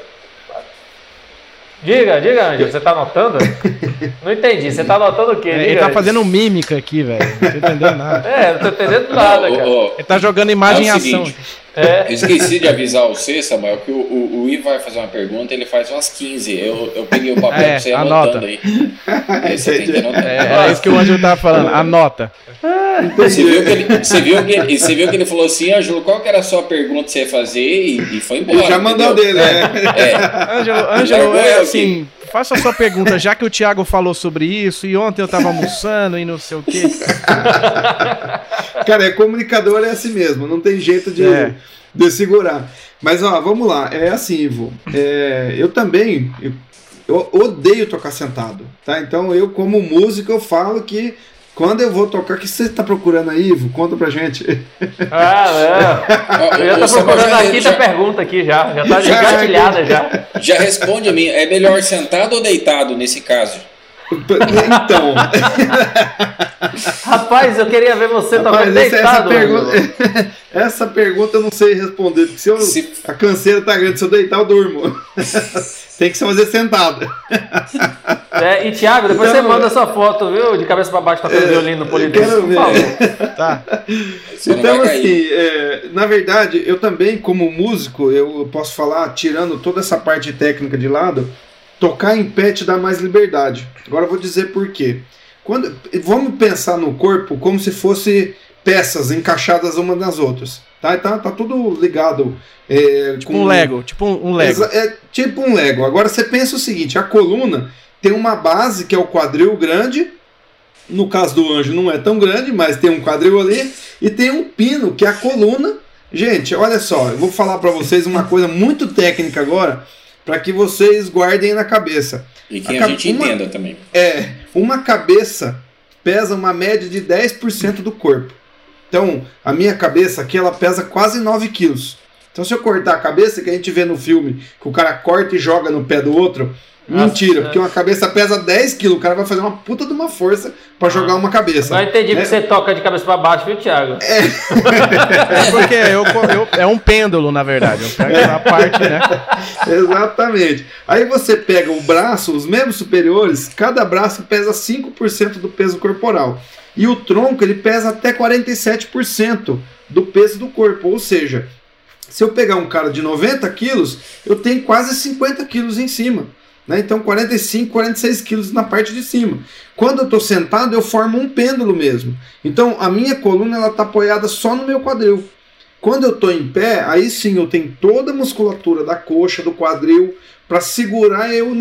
Diga, diga, Ângelo, você tá anotando? Não entendi, você tá anotando o quê? Diga. Ele tá fazendo mímica aqui, velho. Não tô entendendo nada. É, não tô entendendo nada, cara. Ele tá jogando imagem é em ação. Seguinte, é. Eu esqueci de avisar você, Samuel, que o, o, o I vai fazer uma pergunta, ele faz umas 15. Eu, eu peguei o papel é, pra você anota. anotando aí. aí você tem que anotar. É, é isso que o Ângelo tava falando, anota. Você viu, que ele, você, viu que ele, você viu que ele falou assim, Ângelo, qual que era a sua pergunta que você ia fazer? E, e foi embora. Ele já mandou dele, né? É. Ângelo, Ângelo é assim, faça a sua pergunta, já que o Thiago falou sobre isso, e ontem eu tava almoçando e não sei o quê. Cara, é comunicador é assim mesmo, não tem jeito de, é. de segurar. Mas ó, vamos lá, é assim, Ivo. É, eu também eu, eu, odeio tocar sentado, tá? Então eu como músico eu falo que quando eu vou tocar, o que você está procurando aí, Ivo? Conta pra gente. Ah, é. Eu já tô procurando a quinta já... pergunta aqui já. Já tá engatilhada já. Já responde a mim. É melhor sentado ou deitado nesse caso? Então. Rapaz, eu queria ver você Rapaz, deitado. Essa pergunta, essa pergunta eu não sei responder. Porque se, eu, se... a canseira tá grande, se eu deitar, eu durmo. Tem que se fazer sentado. É, e Thiago, depois então, você manda sua foto, viu? De cabeça para baixo, tocando é, violino no Polidense, quero ver. Tá. Então, assim, é, na verdade, eu também, como músico, eu posso falar, tirando toda essa parte técnica de lado, Tocar em pé te dá mais liberdade. Agora eu vou dizer por quê. Quando, vamos pensar no corpo como se fosse peças encaixadas uma nas outras. Tá, tá, tá tudo ligado. É, tipo com, um Lego. Tipo um Lego. É, tipo um Lego. Agora você pensa o seguinte: a coluna tem uma base que é o quadril grande. No caso do anjo não é tão grande, mas tem um quadril ali. E tem um pino, que é a coluna. Gente, olha só, eu vou falar para vocês uma coisa muito técnica agora para que vocês guardem na cabeça. E que a, a gente uma, entenda também. É, uma cabeça pesa uma média de 10% do corpo. Então, a minha cabeça aqui, ela pesa quase 9 quilos. Então, se eu cortar a cabeça, que a gente vê no filme, que o cara corta e joga no pé do outro, Mentira, porque uma cabeça pesa 10 quilos, o cara vai fazer uma puta de uma força para jogar uma cabeça. Agora entendi né? que você toca de cabeça para baixo, viu, Thiago? É, é porque eu, eu, é um pêndulo, na verdade. Eu pego essa parte, né? Exatamente. Aí você pega o braço, os membros superiores, cada braço pesa 5% do peso corporal. E o tronco, ele pesa até 47% do peso do corpo. Ou seja, se eu pegar um cara de 90 quilos, eu tenho quase 50 quilos em cima. Né? Então 45, 46 quilos na parte de cima. Quando eu estou sentado, eu formo um pêndulo mesmo. Então a minha coluna está apoiada só no meu quadril. Quando eu estou em pé, aí sim eu tenho toda a musculatura da coxa, do quadril, para segurar eu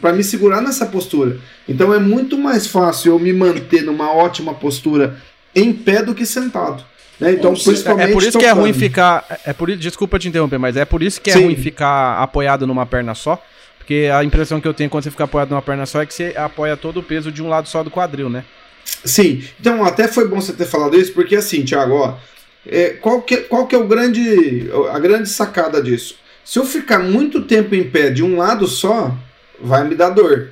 para me segurar nessa postura. Então é muito mais fácil eu me manter numa ótima postura em pé do que sentado. Né? Então, principalmente é por isso tocando. que é ruim ficar. É por desculpa te interromper, mas é por isso que é Sim. ruim ficar apoiado numa perna só. Porque a impressão que eu tenho quando você fica apoiado numa perna só é que você apoia todo o peso de um lado só do quadril, né? Sim, então até foi bom você ter falado isso, porque assim, Thiago, ó, é, qual, que, qual que é o grande, a grande sacada disso? Se eu ficar muito tempo em pé de um lado só, vai me dar dor.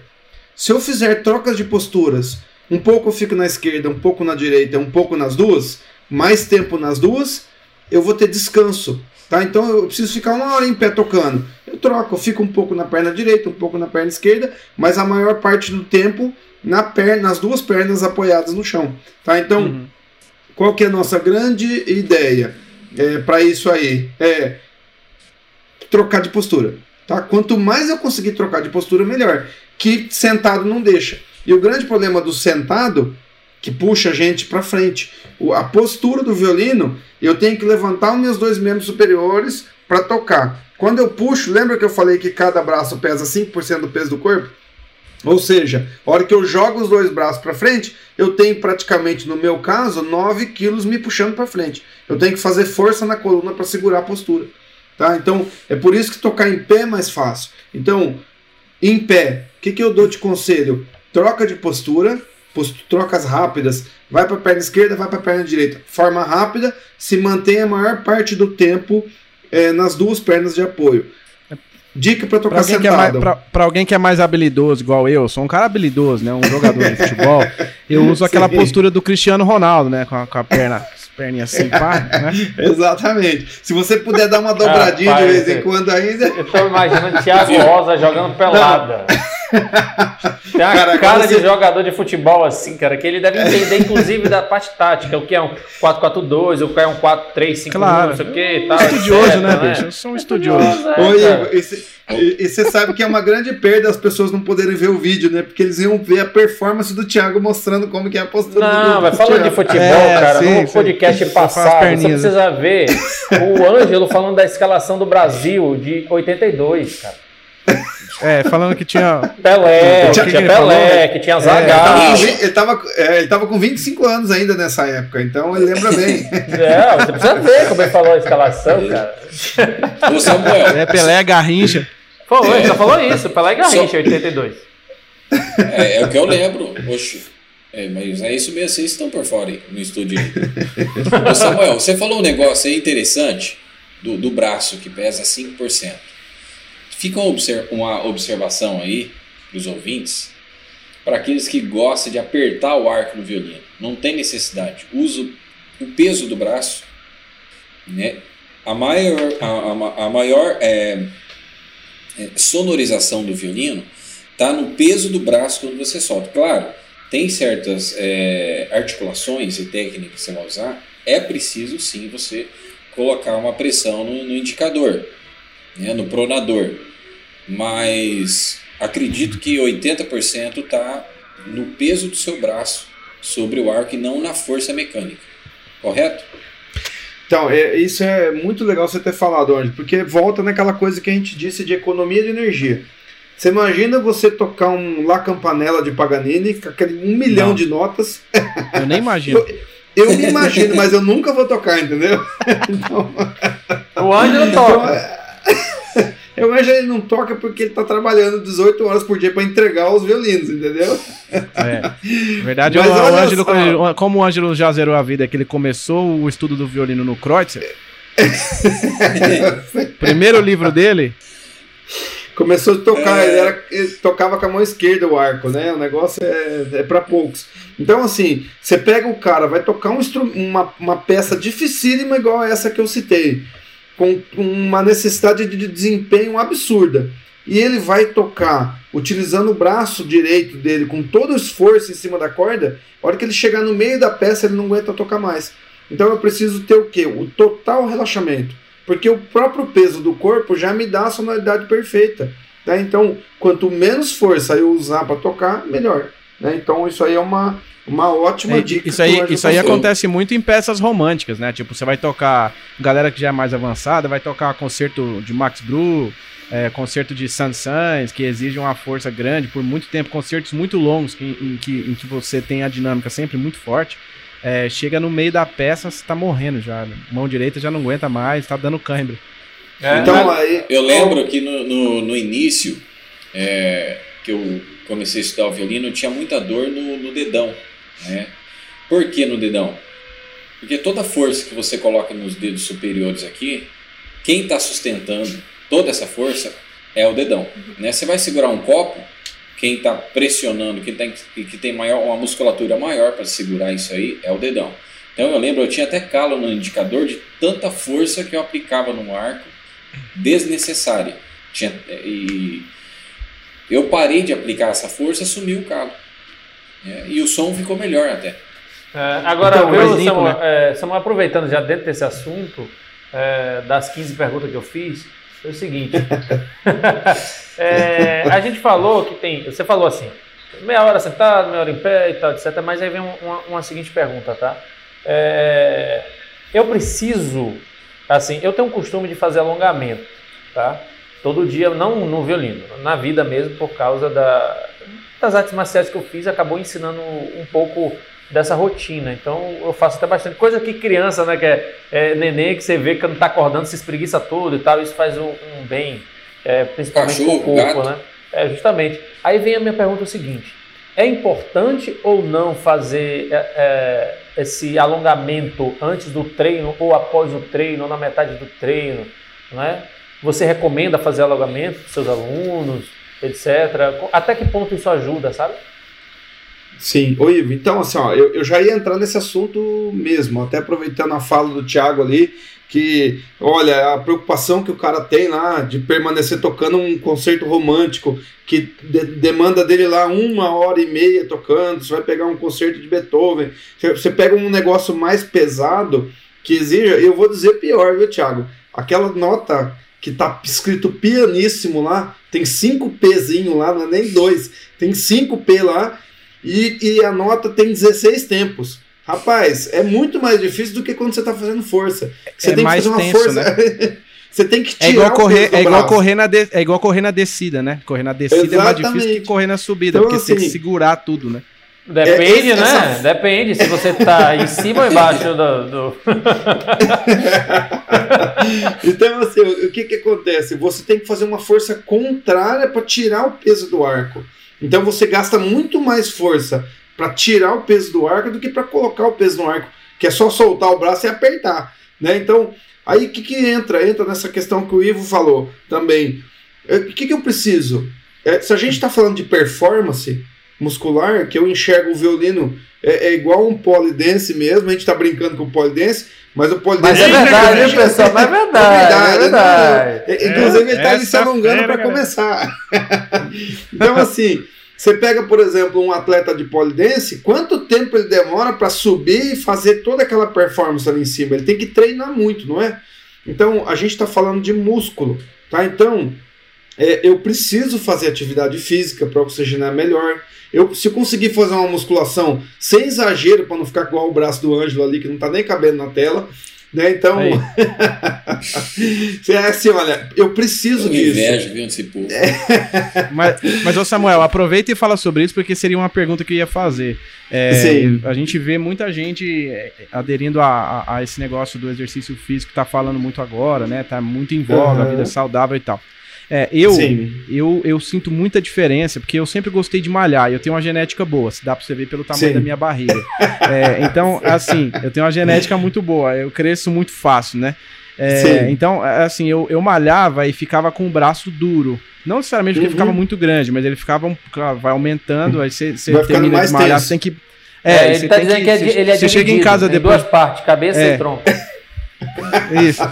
Se eu fizer trocas de posturas, um pouco eu fico na esquerda, um pouco na direita, um pouco nas duas, mais tempo nas duas, eu vou ter descanso. Tá? Então eu preciso ficar uma hora em pé tocando. Eu troco, eu fico um pouco na perna direita, um pouco na perna esquerda, mas a maior parte do tempo na perna, nas duas pernas apoiadas no chão. Tá? Então, uhum. qual que é a nossa grande ideia é, para isso aí? É trocar de postura. Tá? Quanto mais eu conseguir trocar de postura, melhor. Que sentado não deixa. E o grande problema do sentado, que puxa a gente para frente, a postura do violino, eu tenho que levantar os meus dois membros superiores para tocar. Quando eu puxo, lembra que eu falei que cada braço pesa 5% do peso do corpo? Ou seja, a hora que eu jogo os dois braços para frente, eu tenho praticamente, no meu caso, 9 quilos me puxando para frente. Eu tenho que fazer força na coluna para segurar a postura. Tá? Então, é por isso que tocar em pé é mais fácil. Então, em pé, o que, que eu dou de conselho? Troca de postura, post trocas rápidas, vai para a perna esquerda, vai para a perna direita. Forma rápida, se mantém a maior parte do tempo é, nas duas pernas de apoio. Dica para tocar pra sentado. É mais, pra, pra, alguém que é mais habilidoso, igual eu, sou um cara habilidoso, né? Um jogador de futebol. Eu uso aquela postura do Cristiano Ronaldo, né? Com a, com a perna perninha assim, pá, né? Exatamente. Se você puder dar uma dobradinha ah, pai, de vez em quando ainda. Eu tô imaginando Thiago Rosa jogando pelada. Tem uma cara, cara de você... jogador de futebol assim, cara, que ele deve entender, inclusive, da parte tática, o que é um 4-4-2, o que é um 4-3-5, claro. não sei o que. Tal, estudioso, etc, né, né, bicho? Eu sou um estudioso. É, Oi, e, você sabe que é uma grande perda as pessoas não poderem ver o vídeo, né? Porque eles iam ver a performance do Thiago mostrando como que é a postura não, do, mas falando de futebol, é, cara, sim, no podcast sim. passado, você precisa ver o Ângelo falando da escalação do Brasil de 82, cara. É, falando que tinha. Pelé, que tinha Pelé, que tinha Zagallo. É, ele, tava, é, ele tava com 25 anos ainda nessa época, então ele lembra bem. É, você precisa ver como ele falou a escalação, cara. O Samuel. É, Pelé, Garrincha. Foi, é. já falou isso, Pelé e Garrincha, 82. É, é o que eu lembro. Oxe. É, mas é isso mesmo, vocês estão por fora aí, no estúdio. Ô Samuel, você falou um negócio aí interessante do, do braço que pesa 5%. Fica uma observação aí para os ouvintes, para aqueles que gostam de apertar o arco no violino. Não tem necessidade. Usa o peso do braço. Né? A maior, a, a, a maior é, é, sonorização do violino está no peso do braço quando você solta. Claro, tem certas é, articulações e técnicas que você vai usar. É preciso sim você colocar uma pressão no, no indicador, né, no pronador. Mas acredito que 80% está no peso do seu braço sobre o arco e não na força mecânica. Correto? Então, é, isso é muito legal você ter falado, Andy, porque volta naquela coisa que a gente disse de economia de energia. Você imagina você tocar um La Campanella de Paganini com aquele um milhão Não. de notas. Eu nem imagino. eu, eu me imagino, mas eu nunca vou tocar, entendeu? Então, o Ângelo toca. Eu que ele não toca porque ele está trabalhando 18 horas por dia para entregar os violinos, entendeu? É. Na verdade, o, o Ângelo, como o Ângelo já zerou a vida, que ele começou o estudo do violino no Kreutzer. primeiro livro dele. Começou a tocar, é... ele, era, ele, tocava com a mão esquerda o arco, né? O negócio é, é para poucos. Então, assim, você pega o cara, vai tocar um uma, uma peça dificílima igual essa que eu citei com uma necessidade de desempenho absurda. E ele vai tocar utilizando o braço direito dele com todo o esforço em cima da corda. A hora que ele chegar no meio da peça, ele não aguenta tocar mais. Então eu preciso ter o que? O total relaxamento. Porque o próprio peso do corpo já me dá a sonoridade perfeita. Né? Então, quanto menos força eu usar para tocar, melhor. Né? Então, isso aí é uma, uma ótima é, dica. Isso aí, isso aí acontece muito em peças românticas, né? Tipo, você vai tocar. Galera que já é mais avançada vai tocar concerto de Max Gru, é, concerto de Sansans, que exige uma força grande por muito tempo, concertos muito longos que, em, que, em que você tem a dinâmica sempre muito forte. É, chega no meio da peça, você tá morrendo já. Mão direita já não aguenta mais, tá dando cãibra. É, então, aí, eu lembro que no, no, no início, é, que eu comecei a estudar o violino, eu tinha muita dor no, no dedão. Né? Por que no dedão? Porque toda a força que você coloca nos dedos superiores aqui, quem está sustentando toda essa força é o dedão. Né? Você vai segurar um copo, quem está pressionando, quem tem, que tem maior, uma musculatura maior para segurar isso aí é o dedão. Então eu lembro, eu tinha até calo no indicador de tanta força que eu aplicava no arco desnecessária. Tinha, e eu parei de aplicar essa força, sumiu o calo. É, e o som ficou melhor até. É, agora, então, viu, Samuel, né? é, Samuel, aproveitando já dentro desse assunto, é, das 15 perguntas que eu fiz, é o seguinte. É, a gente falou que tem. Você falou assim, meia hora sentado, meia hora em pé e tal, etc. Mas aí vem uma, uma seguinte pergunta, tá? É, eu preciso, assim, eu tenho um costume de fazer alongamento, tá? Todo dia, não no violino, na vida mesmo, por causa da, das artes marciais que eu fiz, acabou ensinando um pouco dessa rotina. Então eu faço até bastante coisa que criança, né, que é, é neném, que você vê que não tá acordando, se espreguiça tudo e tal, isso faz um, um bem, é, principalmente Cachorro, pro corpo, gato. né? É, justamente. Aí vem a minha pergunta o seguinte: é importante ou não fazer é, é, esse alongamento antes do treino ou após o treino, ou na metade do treino, né? Você recomenda fazer alongamento para seus alunos, etc. Até que ponto isso ajuda, sabe? Sim, oi Ivo, então assim, ó, eu, eu já ia entrar nesse assunto mesmo, até aproveitando a fala do Thiago ali, que, olha, a preocupação que o cara tem lá de permanecer tocando um concerto romântico, que de, demanda dele lá uma hora e meia tocando, você vai pegar um concerto de Beethoven, você pega um negócio mais pesado, que exija, eu vou dizer pior, viu, Thiago? Aquela nota que tá escrito pianíssimo lá, tem 5 Pzinho lá, não é nem dois, tem 5 P lá, e, e a nota tem 16 tempos. Rapaz, é muito mais difícil do que quando você está fazendo força. Você é tem que fazer uma tenso, força. Né? você tem que tirar é igual correr, é igual correr na de, é igual correr na descida, né? Correr na descida Exatamente. é mais difícil que correr na subida, então, porque assim, você tem que assim, segurar tudo, né? Depende, é, né? Essa... Depende se você tá em cima ou embaixo do. do... então, assim, o que que acontece? Você tem que fazer uma força contrária para tirar o peso do arco. Então você gasta muito mais força para tirar o peso do arco do que para colocar o peso no arco, que é só soltar o braço e apertar, né? Então, aí o que, que entra? Entra nessa questão que o Ivo falou também. É, o que, que eu preciso? É, se a gente está falando de performance muscular, que eu enxergo o violino é, é igual um polidense mesmo, a gente está brincando com o polidense, mas o polidense... Mas é verdade, né, pessoal? Mas é verdade, é verdade. É verdade. Né? Inclusive, ele ali se alongando para começar. então, assim... Você pega, por exemplo, um atleta de polidense, quanto tempo ele demora para subir e fazer toda aquela performance ali em cima? Ele tem que treinar muito, não é? Então, a gente está falando de músculo, tá? Então, é, eu preciso fazer atividade física para oxigenar melhor. Eu, se conseguir fazer uma musculação sem exagero, para não ficar igual o braço do Ângelo ali, que não está nem cabendo na tela, né? Então, é assim, olha, eu preciso eu disso. Inveja, viu, esse povo. É. mas, mas, ô Samuel, aproveita e fala sobre isso, porque seria uma pergunta que eu ia fazer. É, Sim. A gente vê muita gente é, aderindo a, a, a esse negócio do exercício físico está falando muito agora, né? Tá muito em voga, uhum. a vida saudável e tal. É, eu, eu, eu sinto muita diferença, porque eu sempre gostei de malhar, e eu tenho uma genética boa, se dá pra você ver pelo tamanho Sim. da minha barriga. é, então, assim, eu tenho uma genética muito boa, eu cresço muito fácil, né? É, então, assim, eu, eu malhava e ficava com o braço duro. Não necessariamente porque uhum. ficava muito grande, mas ele ficava um, vai aumentando, aí você, você termina de malhar, você tem que. É, ele tá dizendo que, que é, ele é Você chega em casa depois. duas partes, cabeça é. e tronco. Isso.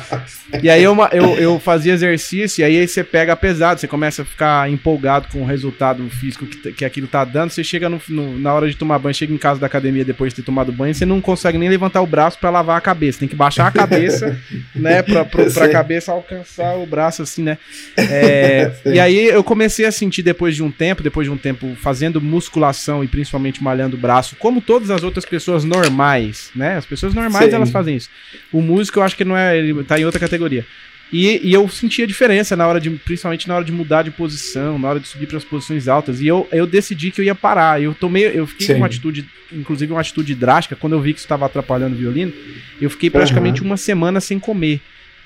E aí eu, eu, eu, fazia exercício, e aí você pega pesado, você começa a ficar empolgado com o resultado físico que, que aquilo tá dando. Você chega no, no, na hora de tomar banho, chega em casa da academia depois de ter tomado banho, você não consegue nem levantar o braço para lavar a cabeça. Tem que baixar a cabeça, né? Pra, pra, pra cabeça alcançar o braço, assim, né? É, e aí eu comecei a sentir depois de um tempo, depois de um tempo fazendo musculação e principalmente malhando o braço, como todas as outras pessoas normais, né? As pessoas normais Sim. elas fazem isso. O músico eu acho que não é, ele tá em outra categoria. E, e, eu sentia diferença na hora de, principalmente na hora de mudar de posição, na hora de subir para as posições altas. E eu, eu decidi que eu ia parar. Eu tomei, eu fiquei Sim. com uma atitude, inclusive uma atitude drástica, quando eu vi que isso estava atrapalhando o violino, eu fiquei praticamente uhum. uma semana sem comer,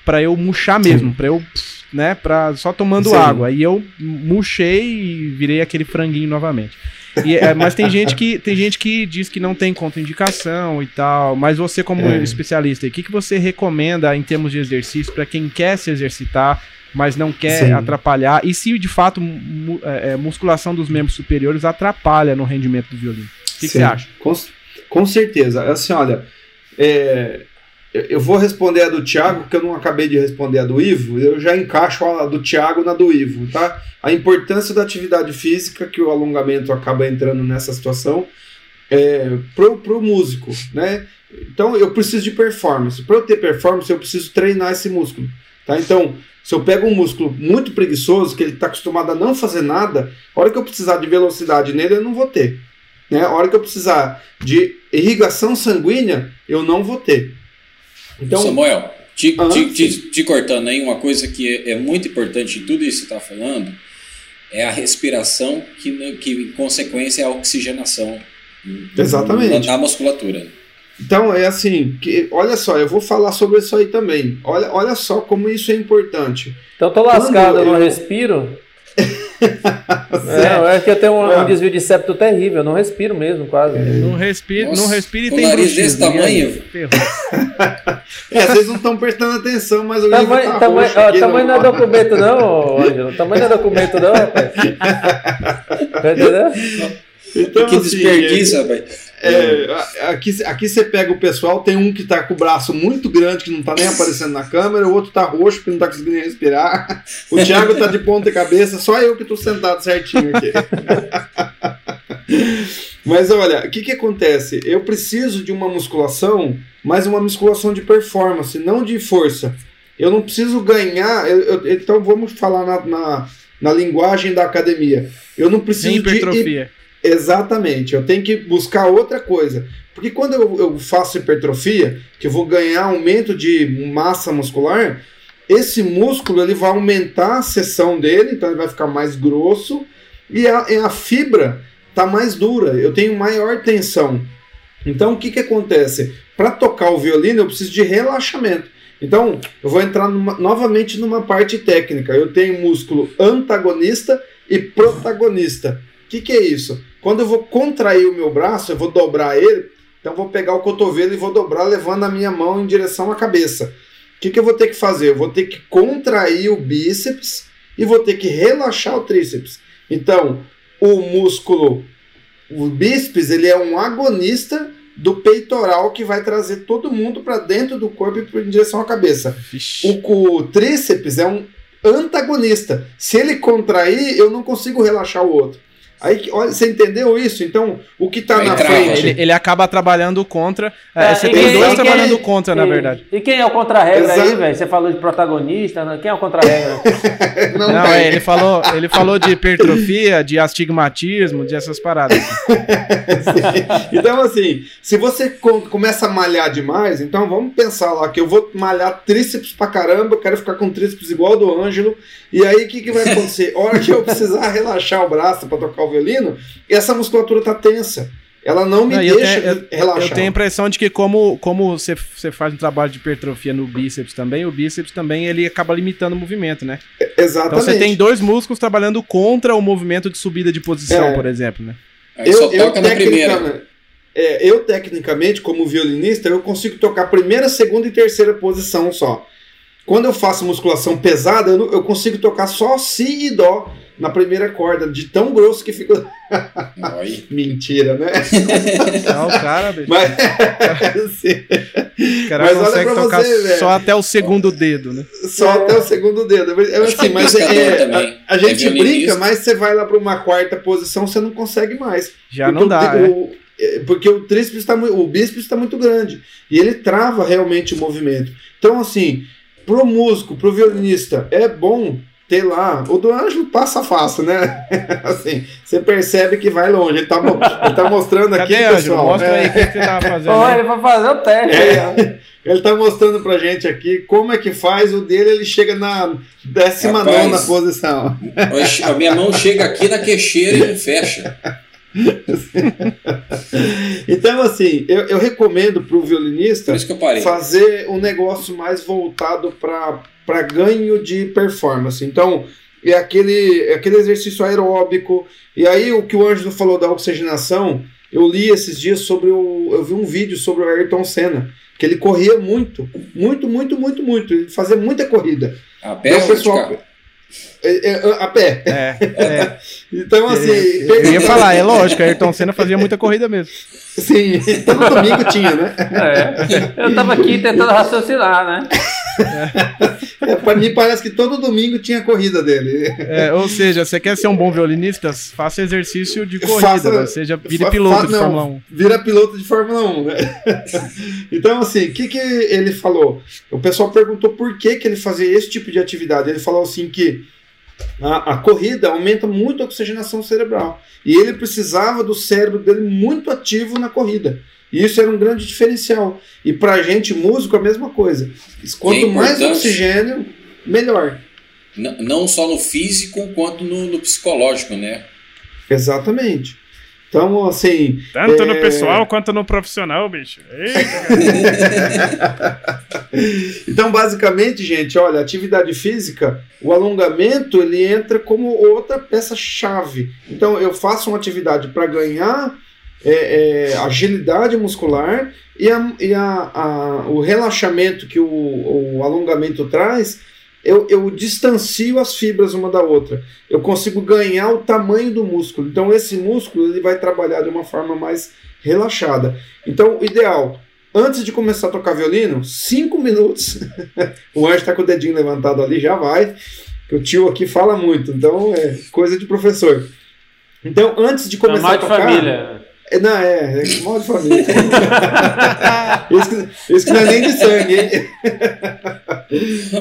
para eu murchar mesmo, para eu, né, para só tomando Sim. água. E eu murchei e virei aquele franguinho novamente. E, é, mas tem gente, que, tem gente que diz que não tem contraindicação e tal. Mas você, como é. especialista, o que, que você recomenda em termos de exercício para quem quer se exercitar, mas não quer Sim. atrapalhar? E se de fato mu é, é, musculação dos membros superiores atrapalha no rendimento do violino? O que, que você acha? Com, com certeza. Assim, olha, é, eu vou responder a do Thiago, porque eu não acabei de responder a do Ivo, eu já encaixo a do Thiago na do Ivo, tá? A importância da atividade física, que o alongamento acaba entrando nessa situação. é, pro, pro músico, né? Então eu preciso de performance. Para eu ter performance, eu preciso treinar esse músculo, tá? Então, se eu pego um músculo muito preguiçoso, que ele está acostumado a não fazer nada, a hora que eu precisar de velocidade nele, eu não vou ter. Né? A hora que eu precisar de irrigação sanguínea, eu não vou ter. Então, Samuel, te, ah, te, te, te, cortando aí, uma coisa que é, é muito importante em tudo isso que você está falando é a respiração, que, que em consequência é a oxigenação Exatamente. na musculatura. Então é assim, que, olha só, eu vou falar sobre isso aí também. Olha, olha só como isso é importante. Então tô lascado, eu não respiro. É, eu acho que eu tenho um, um, desvio de septo terrível, eu não respiro mesmo, quase. É. Não respiro, não respiro e tem nariz desse tamanho. é, vocês não estão prestando atenção, mas o tamanho, tá tamanho, ó, tamanho não é documento não, Ângelo. Tamanho não é documento não, rapaz. Entendendo? Então, que assim, desperdício, é, rapaz. É, aqui, aqui você pega o pessoal, tem um que tá com o braço muito grande, que não tá nem aparecendo na câmera, o outro tá roxo, porque não tá conseguindo respirar. O Thiago tá de ponta cabeça, só eu que tô sentado certinho aqui. Mas olha, o que, que acontece? Eu preciso de uma musculação, mas uma musculação de performance, não de força. Eu não preciso ganhar. Eu, eu, então vamos falar na, na, na, linguagem da academia. Eu não preciso hipertrofia. de. Exatamente, eu tenho que buscar outra coisa. Porque quando eu, eu faço hipertrofia, que eu vou ganhar aumento de massa muscular, esse músculo ele vai aumentar a seção dele, então ele vai ficar mais grosso e a, a fibra está mais dura, eu tenho maior tensão. Então o que, que acontece? Para tocar o violino eu preciso de relaxamento. Então eu vou entrar numa, novamente numa parte técnica. Eu tenho músculo antagonista e protagonista. O que, que é isso? Quando eu vou contrair o meu braço, eu vou dobrar ele, então vou pegar o cotovelo e vou dobrar levando a minha mão em direção à cabeça. O que, que eu vou ter que fazer? Eu vou ter que contrair o bíceps e vou ter que relaxar o tríceps. Então, o músculo, o bíceps, ele é um agonista do peitoral que vai trazer todo mundo para dentro do corpo e em direção à cabeça. O, o tríceps é um antagonista. Se ele contrair, eu não consigo relaxar o outro. Aí, olha, você entendeu isso? Então, o que está na frente. Ele, ele, acaba trabalhando contra. É, é, você tem dois trabalhando quem, contra, na verdade. E quem é o contra-regra aí, velho? Você falou de protagonista, né? quem é o contra-regra? não, não é, ele falou, ele falou de hipertrofia, de astigmatismo, de essas paradas. então, assim, se você começa a malhar demais, então vamos pensar lá que eu vou malhar tríceps pra caramba, quero ficar com tríceps igual do Ângelo, e aí o que, que vai acontecer? A hora que eu precisar relaxar o braço para tocar o violino, essa musculatura tá tensa. Ela não me não, deixa eu tenho, relaxar. Eu tenho a impressão de que como, como você, você faz um trabalho de hipertrofia no bíceps também, o bíceps também ele acaba limitando o movimento, né? Exatamente. Então você tem dois músculos trabalhando contra o movimento de subida de posição, é. por exemplo, né? Aí eu, só toca eu, na primeira. É, eu, tecnicamente, como violinista, eu consigo tocar primeira, segunda e terceira posição só. Quando eu faço musculação pesada, eu, eu consigo tocar só si e dó na primeira corda, de tão grosso que fica. Mentira, né? Não, cara, bicho. Mas, assim, o cara mas consegue tocar você, só até o segundo dedo, né? Só até o segundo dedo. É, assim, mas é, a, a, gente é brinca, mas você vai lá para uma quarta posição, você não consegue mais. Já não dá. O, é. Porque o tríceps está o bíceps está muito grande e ele trava realmente o movimento. Então, assim, pro músico, pro violinista, é bom ter lá. O do Anjo passa fácil, né? assim, você percebe que vai longe. Ele tá, ele tá mostrando aqui, Cadê, pessoal. Mostra aí o que você tava fazendo. Oh, ele vai fazer o teste é, Ele tá mostrando pra gente aqui como é que faz. O dele, ele chega na 19 posição. A minha mão chega aqui na queixeira e fecha. então, assim, eu, eu recomendo para o violinista fazer um negócio mais voltado para para ganho de performance. Então, é aquele, é aquele exercício aeróbico. E aí, o que o Ângelo falou da oxigenação, eu li esses dias sobre o. Eu vi um vídeo sobre o Ayrton Senna, que ele corria muito, muito, muito, muito, muito. Ele fazia muita corrida. A pé então, pessoal, É, é, a pé. É, é. Então, assim. Eu, eu ia falar, é lógico, Ayrton Senna fazia muita corrida mesmo. Sim, todo domingo tinha, né? É. Eu tava aqui tentando raciocinar, né? É, pra mim parece que todo domingo tinha corrida dele. É, ou seja, você quer ser um bom violinista? Faça exercício de corrida, Faça- ou seja, vire Fa- piloto fa- de não, Fórmula 1. Vira piloto de Fórmula 1, né? então, assim, o que, que ele falou? O pessoal perguntou por que, que ele fazia esse tipo de atividade. Ele falou assim que a, a corrida aumenta muito a oxigenação cerebral. E ele precisava do cérebro dele muito ativo na corrida. E isso era um grande diferencial. E pra gente, músico, a mesma coisa. Quanto mais importante. oxigênio, melhor. N- não só no físico quanto no, no psicológico, né? Exatamente. Então, assim. Tanto no É. pessoal quanto no profissional, bicho. Eita, Então, basicamente, gente, olha, atividade física, o alongamento ele entra como outra peça-chave. Então, eu faço uma atividade para ganhar é, é, agilidade muscular e, a- e a- a- o relaxamento que o, o alongamento traz, eu, eu distancio as fibras uma da outra. Eu consigo ganhar o tamanho do músculo. Então, esse músculo ele vai trabalhar de uma forma mais relaxada. Então, o ideal, antes de começar a tocar violino, cinco minutos. o anjo está com o dedinho levantado ali, já vai. O tio aqui fala muito, então é coisa de professor. Então, antes de começar a de tocar. família. É, Não, é, é mal de família. esse, que, esse que não é nem de sangue, hein?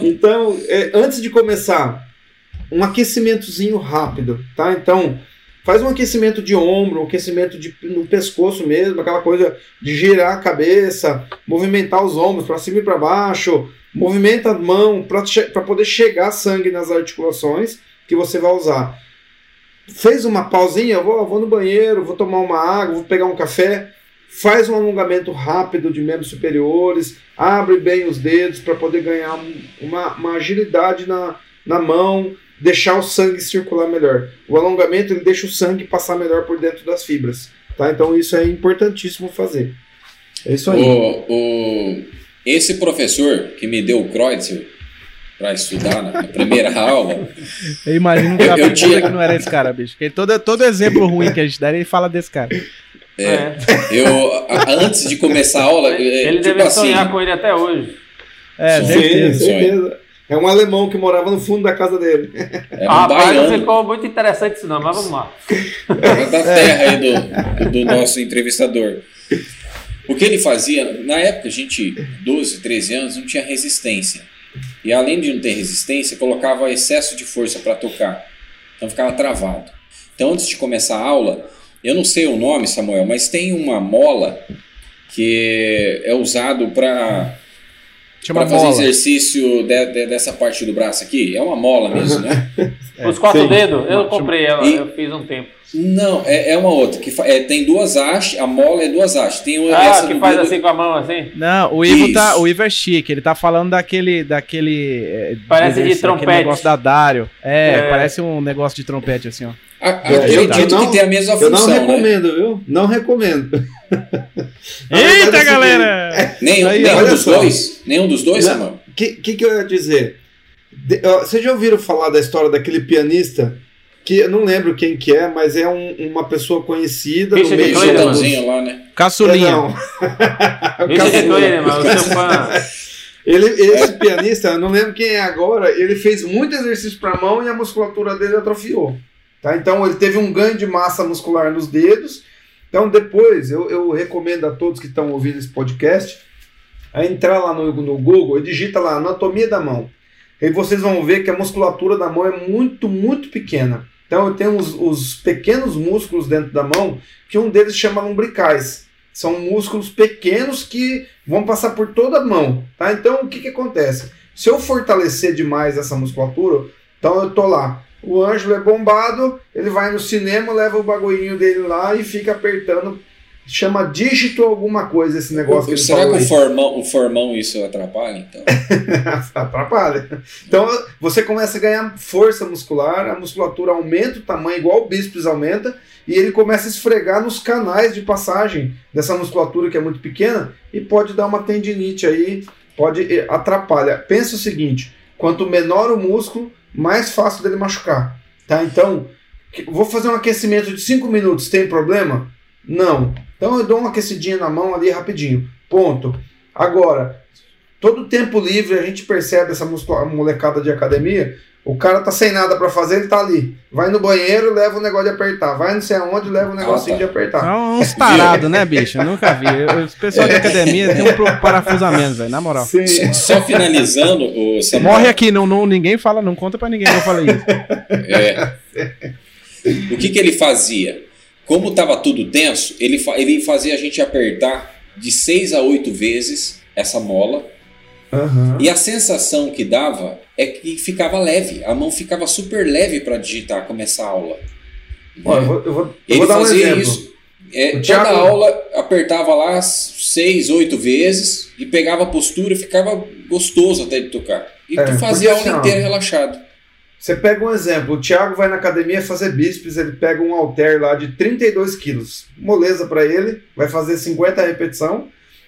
Então, é, antes de começar, um aquecimentozinho rápido, tá? Então, faz um aquecimento de ombro, um aquecimento de, no pescoço mesmo, aquela coisa de girar a cabeça, movimentar os ombros para cima e para baixo, movimenta a mão para poder chegar sangue nas articulações que você vai usar fez uma pausinha, vou, vou no banheiro, vou tomar uma água, vou pegar um café, faz um alongamento rápido de membros superiores, abre bem os dedos para poder ganhar um- uma, uma agilidade na, na mão, deixar o sangue circular melhor. O alongamento ele deixa o sangue passar melhor por dentro das fibras, tá? Então isso é importantíssimo fazer. É isso aí. O, o- esse professor que me deu o Kreutzer para estudar na, primeira aula, Eu imagino um Eu- eu tinha- que não era esse cara, bicho. Porque todo, todo exemplo ruim que a gente dá, ele fala desse cara. É. eu a- antes de começar a aula, é, Ele tipo deve assim, sonhar com ele até hoje. É, Sim. certeza. É um alemão que morava no fundo da casa dele. Ah, um rapaz, não baiano ficou muito interessante isso não, mas vamos lá. da terra aí do, do nosso entrevistador. O que ele fazia, na época a gente, 12, 13 anos, não tinha resistência. E além de não ter resistência, colocava excesso de força para tocar. Então ficava travado. Então antes de começar a aula, eu não sei o nome, Samuel, mas tem uma mola que é usado para Chama para fazer mola. exercício de- de- dessa parte do braço aqui. É uma mola mesmo, né? Os quatro sim. dedos, eu comprei ela, E- eu fiz um tempo. Não, é, é uma outra. que é, Tem duas hastes, a mola é duas hastes. Tem uma- Ah, essa que faz dedo- assim com a mão, assim. Não, o Ivo, tá, o Ivo é chique, ele tá falando daquele. daquele é, Parece de trompete. negócio da Dário. É, É. parece um negócio de trompete assim, ó. A- É, eu- Acredito eu não- que tem a mesma Eu não função, né? recomendo, viu? Não recomendo. Eita, assim, galera! Nenhum, Aí, nenhum dos só. dois? Nenhum dos dois, Não. Samuel? O que, que, que eu ia dizer? De- ó, vocês já ouviram falar da história daquele pianista? Que eu não lembro quem que é, mas é um- uma pessoa conhecida no Richard meio Clayton, dos- Chitãozinho lá, né? É, Caçulinha. não. O Richard. Clayton, o seu fã. Ele, esse pianista, eu não lembro quem é agora, ele fez muito exercício para a mão e a musculatura dele atrofiou. Tá? Então ele teve um ganho de massa muscular nos dedos. Então depois eu, eu recomendo a todos que estão ouvindo esse podcast a entrar lá no, no Google e digita lá anatomia da mão. E vocês vão ver que a musculatura da mão é muito, muito pequena. Então eu tenho os, os pequenos músculos dentro da mão, que um deles chama lumbricais. São músculos pequenos que vão passar por toda a mão. Tá? Então o que, que acontece? Se eu fortalecer demais essa musculatura, então eu tô lá. O Ângelo é bombado, ele vai no cinema, leva o bagulhinho dele lá e fica apertando. Chama dígito alguma coisa esse negócio que ele Será que o formão, o formão isso atrapalha, então? Atrapalha. Então você começa a ganhar força muscular, a musculatura aumenta o tamanho, igual o bíceps aumenta, e ele começa a esfregar nos canais de passagem dessa musculatura que é muito pequena e pode dar uma tendinite aí, pode eh, atrapalhar. Pensa o seguinte: quanto menor o músculo, mais fácil dele machucar. Tá? Então, vou fazer um aquecimento de 5 minutos, tem problema? Não. Então eu dou uma aquecidinha na mão ali rapidinho. Ponto. Agora, todo tempo livre a gente percebe essa molecada de academia. O cara tá sem nada para fazer, ele tá ali. Vai no banheiro, leva o negócio de apertar. Vai não sei aonde, leva o negocinho ah, tá. de apertar. É uns tarados, né, bicho? Eu nunca vi. O pessoal de academia tem um parafusamento, velho, na moral. Sim. Só finalizando, o Samuel. Morre aqui, não, não, ninguém fala, não conta para ninguém que eu falei isso. É. O que que ele fazia? Como estava tudo tenso, ele, ele fazia a gente apertar de seis a oito vezes essa mola. Uhum. E a sensação que dava é que ficava leve, a mão ficava super leve para digitar, começar a aula. Olha, eu vou, eu vou, ele fazia um isso. É, Thiago... Toda aula apertava lá seis, oito vezes e pegava a postura e ficava gostoso até de tocar. E é, tu fazia a aula assim, inteira relaxado. Você pega um exemplo, o Thiago vai na academia fazer bíceps, ele pega um halter lá de 32 quilos, moleza para ele, vai fazer 50 repetições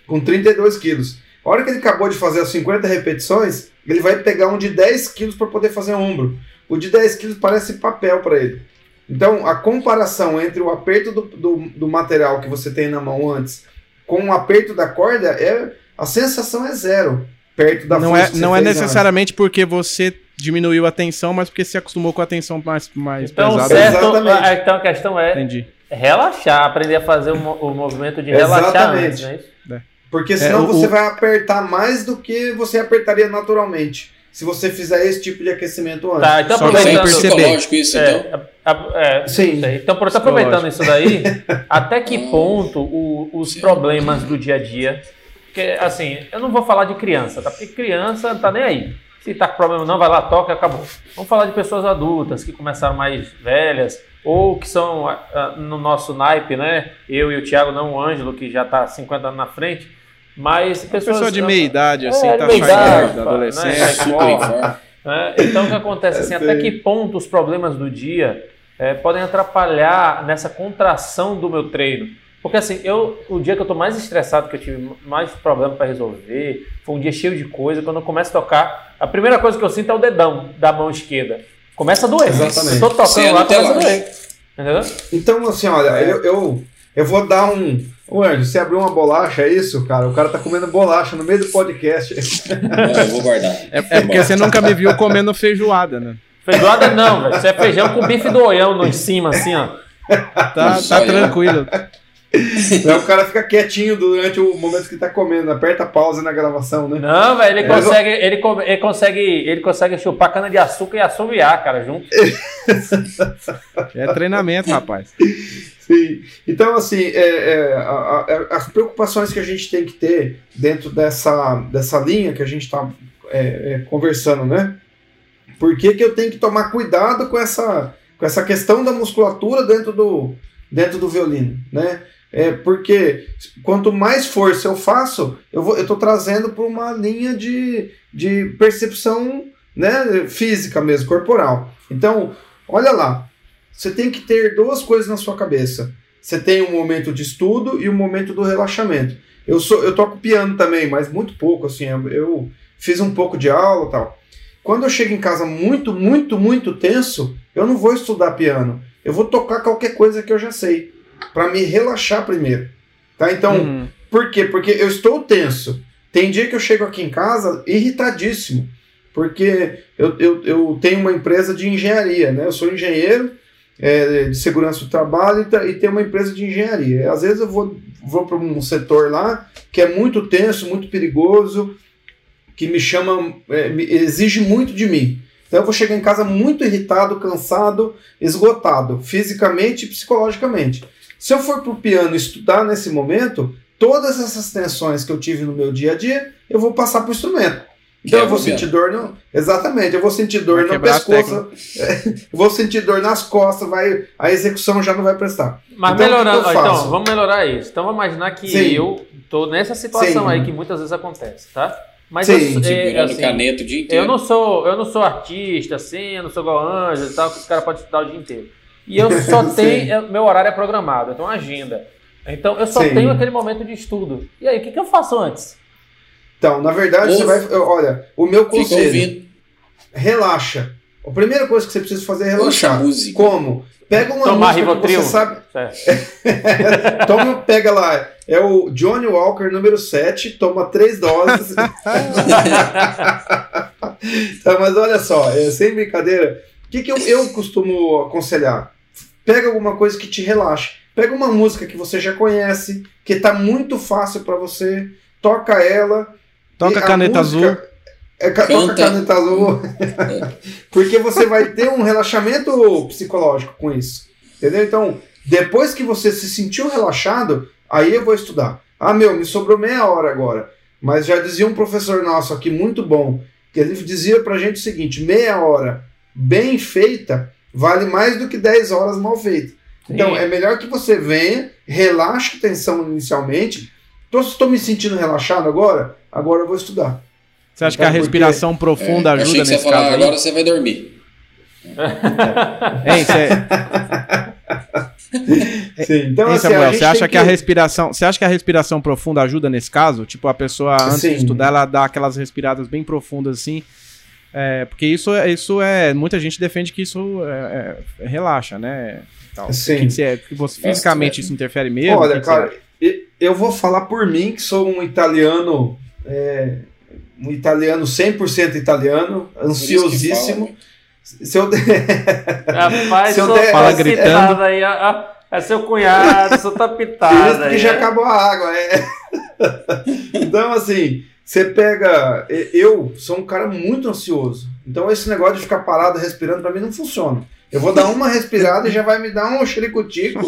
com 32 quilos. A hora que ele acabou de fazer as 50 repetições, ele vai pegar um de 10 quilos para poder fazer ombro. O de 10 quilos parece papel para ele. Então, a comparação entre o aperto do, do, do, material que você tem na mão antes com o aperto da corda, é a sensação é zero perto da não é Não é necessariamente antes. porque você diminuiu a tensão, mas porque se acostumou com a tensão mais, mais então, pesada. Certo, Exatamente. Ah, então a questão é Entendi. relaxar, aprender a fazer o, o movimento de relaxar Exatamente. antes, não é isso? É. Porque senão é, o, você vai apertar mais do que você apertaria naturalmente. Se você fizer esse tipo de aquecimento antes. Tá, então Só aproveitando. psicológico isso, é, então. é, Sim. Então, por aproveitando isso daí, até que ponto o, os problemas do dia a dia. Porque, assim, eu não vou falar de criança, tá? Porque criança não tá nem aí. Se tá com problema não, vai lá, toca, acabou. Vamos falar de pessoas adultas que começaram mais velhas ou que são uh, no nosso naipe, né? Eu e o Thiago, não o Ângelo, que já está 50 anos na frente, mas pessoas... Pessoa de meia idade, assim, é, tá idade, da adolescência. Né? né? Então, o que acontece, assim, até que ponto os problemas do dia é, podem atrapalhar nessa contração do meu treino? Porque assim, eu, o dia que eu tô mais estressado, que eu tive mais problema para resolver, foi um dia cheio de coisa. Quando eu começo a tocar, a primeira coisa que eu sinto é o dedão da mão esquerda. Começa a doer. Exatamente. tô tocando lá, começa a doer. Entendeu? Então, assim, olha, eu, eu, eu vou dar um. Ô, Anjo, você abriu uma bolacha, é isso, cara? O cara tá comendo bolacha no meio do podcast. Não, eu vou guardar. É, é porque você nunca me viu comendo feijoada, né? Feijoada não, velho. Isso é feijão com bife do olhão no de cima, assim, ó. Tá, tá tranquilo. Aí o cara fica quietinho durante o momento que tá comendo, aperta pausa na gravação, né? Não, velho, ele, é, consegue, ele, ele, consegue, ele consegue chupar cana de açúcar e assoviar, cara, junto. é treinamento, rapaz. Então, assim, é, é, a, a, as preocupações que a gente tem que ter dentro dessa, dessa linha que a gente está é, é, conversando, né? Por que, que eu tenho que tomar cuidado com essa, com essa questão da musculatura dentro do, dentro do violino, né? É porque quanto mais força eu faço, eu estou trazendo para uma linha de, de percepção né, física mesmo, corporal. Então, olha lá, você tem que ter duas coisas na sua cabeça. Você tem um momento de estudo e um momento do relaxamento. Eu sou, eu toco piano também, mas muito pouco, assim, eu fiz um pouco de aula tal. Quando eu chego em casa muito, muito, muito tenso, eu não vou estudar piano. Eu vou tocar qualquer coisa que eu já sei para me relaxar primeiro. Tá? Então, uhum. por quê? Porque eu estou tenso. Tem dia que eu chego aqui em casa irritadíssimo, porque eu, eu, eu tenho uma empresa de engenharia, né? Eu sou engenheiro é, de segurança do trabalho e, e tenho uma empresa de engenharia. Às vezes eu vou, vou para um setor lá que é muito tenso, muito perigoso, que me chama, é, me exige muito de mim. Então eu vou chegar em casa muito irritado, cansado, esgotado, fisicamente e psicologicamente. Se eu for para o piano estudar nesse momento, todas essas tensões que eu tive no meu dia a dia, eu vou passar para o instrumento. Então eu vou sentir dor no. Exatamente, eu vou sentir dor vai no pescoço, vou sentir dor nas costas, vai, a execução já não vai prestar. Mas então, melhorando, então, vamos melhorar isso. Então vamos imaginar que Sim. eu estou nessa situação Sim. aí que muitas vezes acontece, tá? Mas Sim. eu, é, assim, caneta o dia inteiro. Eu não sou, eu não sou artista, assim, eu não sou igual Ângelo e tal, que os caras podem estudar o dia inteiro. E eu só tenho. meu horário é programado, eu tenho uma agenda. Então eu só Sim. tenho aquele momento de estudo. E aí, o que, que eu faço antes? Então, na verdade, você vai. Olha, o meu conselho. Relaxa. A primeira coisa que você precisa fazer é relaxar. Poxa, música. Como? Pega uma Tomar música Rivotril. que você sabe. É. Toma, pega lá. É o Johnny Walker número 7, toma três doses. Tá, mas olha só, é, sem brincadeira, o que, que eu, eu costumo aconselhar? Pega alguma coisa que te relaxe. Pega uma música que você já conhece, que tá muito fácil para você, toca ela. Toca a caneta música- azul. É, ca- toca caneta azul. Porque você vai ter um relaxamento psicológico com isso. Entendeu? Então, depois que você se sentiu relaxado, aí eu vou estudar. Ah, meu, me sobrou meia hora agora. Mas já dizia um professor nosso aqui, muito bom, que ele dizia pra gente o seguinte: meia hora bem feita vale mais do que 10 horas mal feitas. Então, Sim. é melhor que você venha, relaxe a tensão inicialmente. Então, se estou me sentindo relaxado agora, agora eu vou estudar. Você acha que a Então, porque- respiração profunda É, achei ajuda que você nesse falar, caso aí? agora você vai dormir. Hein, cê- Sim, então, hein, assim, Samuel, você acha tem que... a respiração, você acha que a respiração profunda ajuda nesse caso? Tipo, a pessoa antes Sim. de estudar, ela dá aquelas respiradas bem profundas assim. É, porque isso, é- isso é. Muita gente defende que isso é- é- relaxa, né? Tal. Sim. Que, que você- que você- fisicamente Bastante. isso interfere mesmo? Olha, que que cara, eu vou falar por mim, que sou um italiano, é, um italiano 100% italiano, ansiosíssimo. Se eu, Rapaz, Se eu sou der- Fala gritando. aí, ó, é seu cunhado, sou tá pitado Isso aí. que já é. acabou a água, é. então, assim, você pega. Eu sou um cara muito ansioso. Então, esse negócio de ficar parado respirando, pra mim, não funciona. Eu vou dar uma respirada e já vai me dar um xericutico,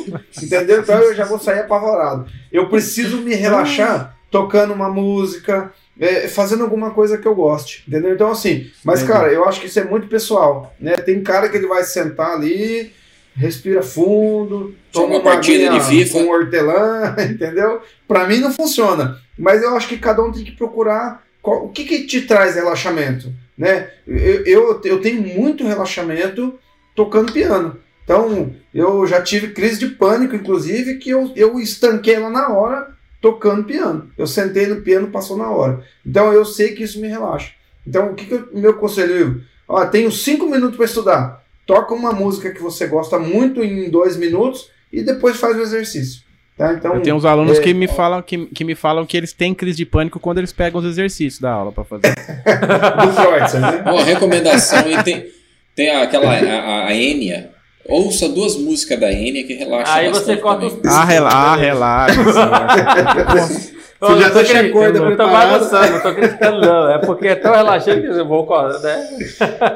entendeu? Então eu já vou sair apavorado. Eu preciso me relaxar tocando uma música, é, fazendo alguma coisa que eu goste, entendeu? Então, assim, mas, Entendi. cara, eu acho que isso é muito pessoal, né? Tem cara que ele vai sentar ali, respira fundo, toma uma partida de FIFA. com hortelã, entendeu? Pra mim não funciona. Mas eu acho que cada um tem que procurar qual- o que, que te traz relaxamento, né? Eu, eu, eu tenho muito relaxamento tocando piano. Então, eu já tive crise de pânico, inclusive, que eu, eu estanquei lá na hora tocando piano. Eu sentei no piano, passou na hora. Então, eu sei que isso me relaxa. Então, o que, que o meu conselho? Ó, tenho cinco minutos para estudar. Toca uma música que você gosta muito em dois minutos e depois faz o exercício. Tá? Então, Eu tenho uns alunos é- que, me falam, que, que me falam que eles têm crise de pânico quando eles pegam os exercícios da aula pra fazer. do Freud, né? Uma recomendação aí tem, tem aquela a, a, a Enya. Ouça duas músicas da Enya que relaxa Aí você corta os ah, rela ah, relaxa. Ô, Você já não tô deixa a cri- corda eu Não tô preparada. bagunçando, não tô criticando não. É porque é tão relaxante que eu vou, né?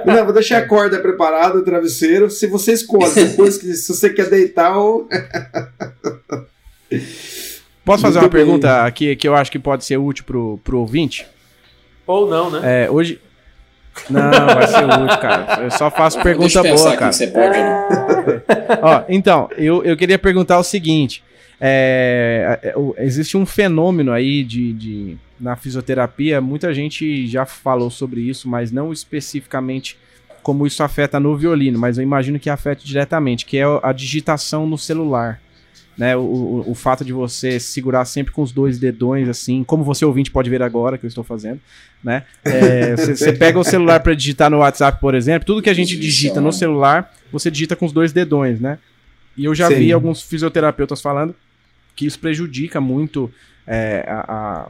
Não, vou deixar a corda preparada, o travesseiro. Se você escolhe depois que se você quer deitar ou. Posso fazer Muito uma bem. pergunta aqui que eu acho que pode ser útil pro, pro ouvinte? Ou não, né? É, hoje. Não, vai ser útil, cara. Eu só faço pergunta boa, cara. você pode. né? Ó, então, eu, eu queria perguntar o seguinte: é, é, existe um fenômeno aí de, de- na fisioterapia, muita gente já falou sobre isso, mas não especificamente como isso afeta no violino, mas eu imagino que afete diretamente, que é a digitação no celular. Né, o, o, o fato de você segurar sempre com os dois dedões, assim, como você ouvinte pode ver agora que eu estou fazendo, né? É, você, você pega o celular para digitar no WhatsApp, por exemplo, tudo que a gente digita no celular, você digita com os dois dedões, né? E eu já Sim. vi alguns fisioterapeutas falando que isso prejudica muito é, a, a-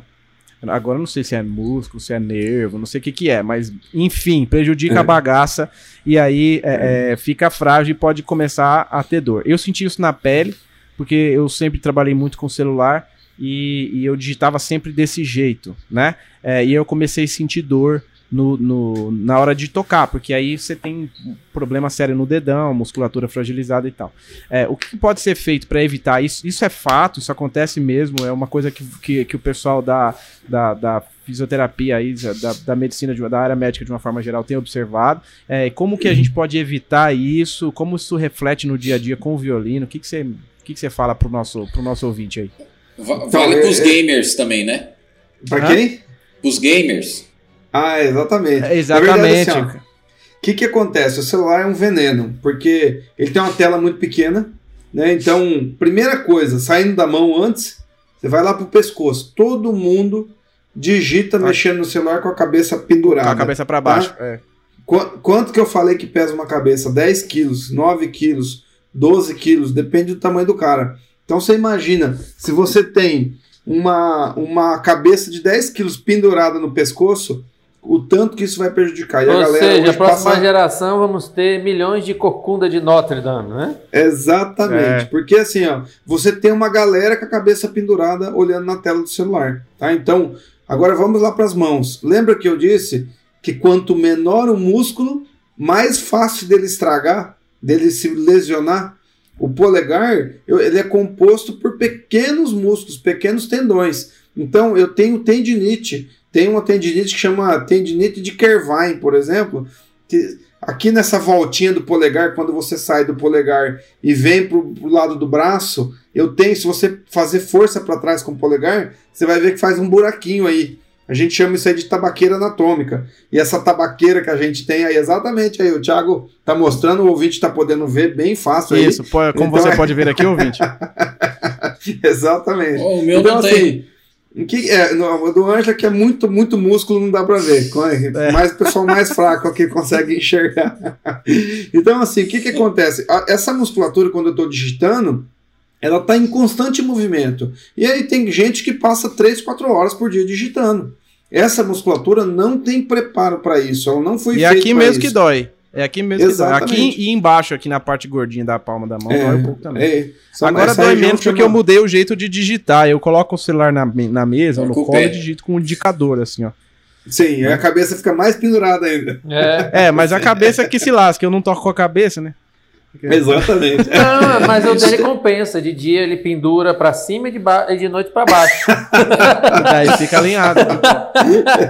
Agora não sei se é músculo, se é nervo, não sei o que que é, mas enfim, prejudica a bagaça e aí é, é, fica frágil e pode começar a ter dor. Eu senti isso na pele, porque eu sempre trabalhei muito com celular e, e eu digitava sempre desse jeito, né? É, e eu comecei a sentir dor no, no- na hora de tocar, porque aí você tem problema sério no dedão, musculatura fragilizada e tal. É, o que pode ser feito para evitar isso? Isso é fato, isso acontece mesmo, é uma coisa que, que, que o pessoal da, da, da fisioterapia aí, da, da medicina, de, da área médica de uma forma geral tem observado. É, como que a gente pode evitar isso? Como isso reflete no dia a dia com o violino? O que, que você... O que, que você fala pro nosso, pro nosso ouvinte aí? Va- Então, Vale é- pros é- gamers também, né? Pra quem? Pros gamers. Ah, exatamente. É, exatamente. Verdade, assim, O que, que acontece? O celular é um veneno, porque ele tem uma tela muito pequena, né? Então, primeira coisa, saindo da mão antes, você vai lá pro pescoço. Todo mundo digita mexendo no celular com a cabeça pendurada. com a cabeça para baixo. É. Qu- Quanto que eu falei que pesa uma cabeça? 10 quilos, 9 quilos, 12 quilos, depende do tamanho do cara. Então você imagina, se você tem uma, uma cabeça de 10 quilos pendurada no pescoço, o tanto que isso vai prejudicar. E a Ou galera seja, a próxima passa- geração vamos ter milhões de corcunda de Notre Dame, né? Exatamente. É. Porque assim, ó, você tem uma galera com a cabeça pendurada olhando na tela do celular, tá? Então, agora vamos lá para as mãos. Lembra que eu disse que quanto menor o músculo, mais fácil dele estragar, dele se lesionar. O polegar, ele é composto por pequenos músculos, pequenos tendões. Então, eu tenho tendinite. Tem uma tendinite que chama tendinite de Kervine, por exemplo, que aqui nessa voltinha do polegar, quando você sai do polegar e vem pro, pro lado do braço, eu tenho, se você fazer força para trás com o polegar, você vai ver que faz um buraquinho aí. A gente chama isso aí de tabaqueira anatômica. E essa tabaqueira que a gente tem aí, exatamente aí, o Thiago tá mostrando, o ouvinte tá podendo ver bem fácil aí. Isso, pô, como Então você é- pode ver aqui, ouvinte. exatamente. Ó, o meu Então, não assim, tem. O que é, no, do Ângela que é muito, muito músculo, não dá pra ver. É. Mais o pessoal mais fraco que consegue enxergar. então, assim, o que que acontece? A- Essa musculatura, quando eu tô digitando, ela tá em constante movimento. E aí tem gente que passa 3, 4 horas por dia digitando. Essa musculatura não tem preparo para isso. Ela não foi E é feita aqui pra mesmo que isso. dói. É aqui mesmo que dói. Exatamente. Aqui e embaixo, aqui na parte gordinha da palma da mão, dói um pouco também. é, Agora dói menos porque eu mudei o jeito de digitar. Eu coloco o celular na, na mesa ou no Com o colo e digito com um indicador, assim, ó. Sim, a cabeça fica mais pendurada ainda. É. É, mas a cabeça é que se lasca, eu não toco com a cabeça, né? Exatamente. Não, mas o dele compensa. De dia ele pendura pra cima e de, ba- e de noite pra baixo. Daí fica alinhado.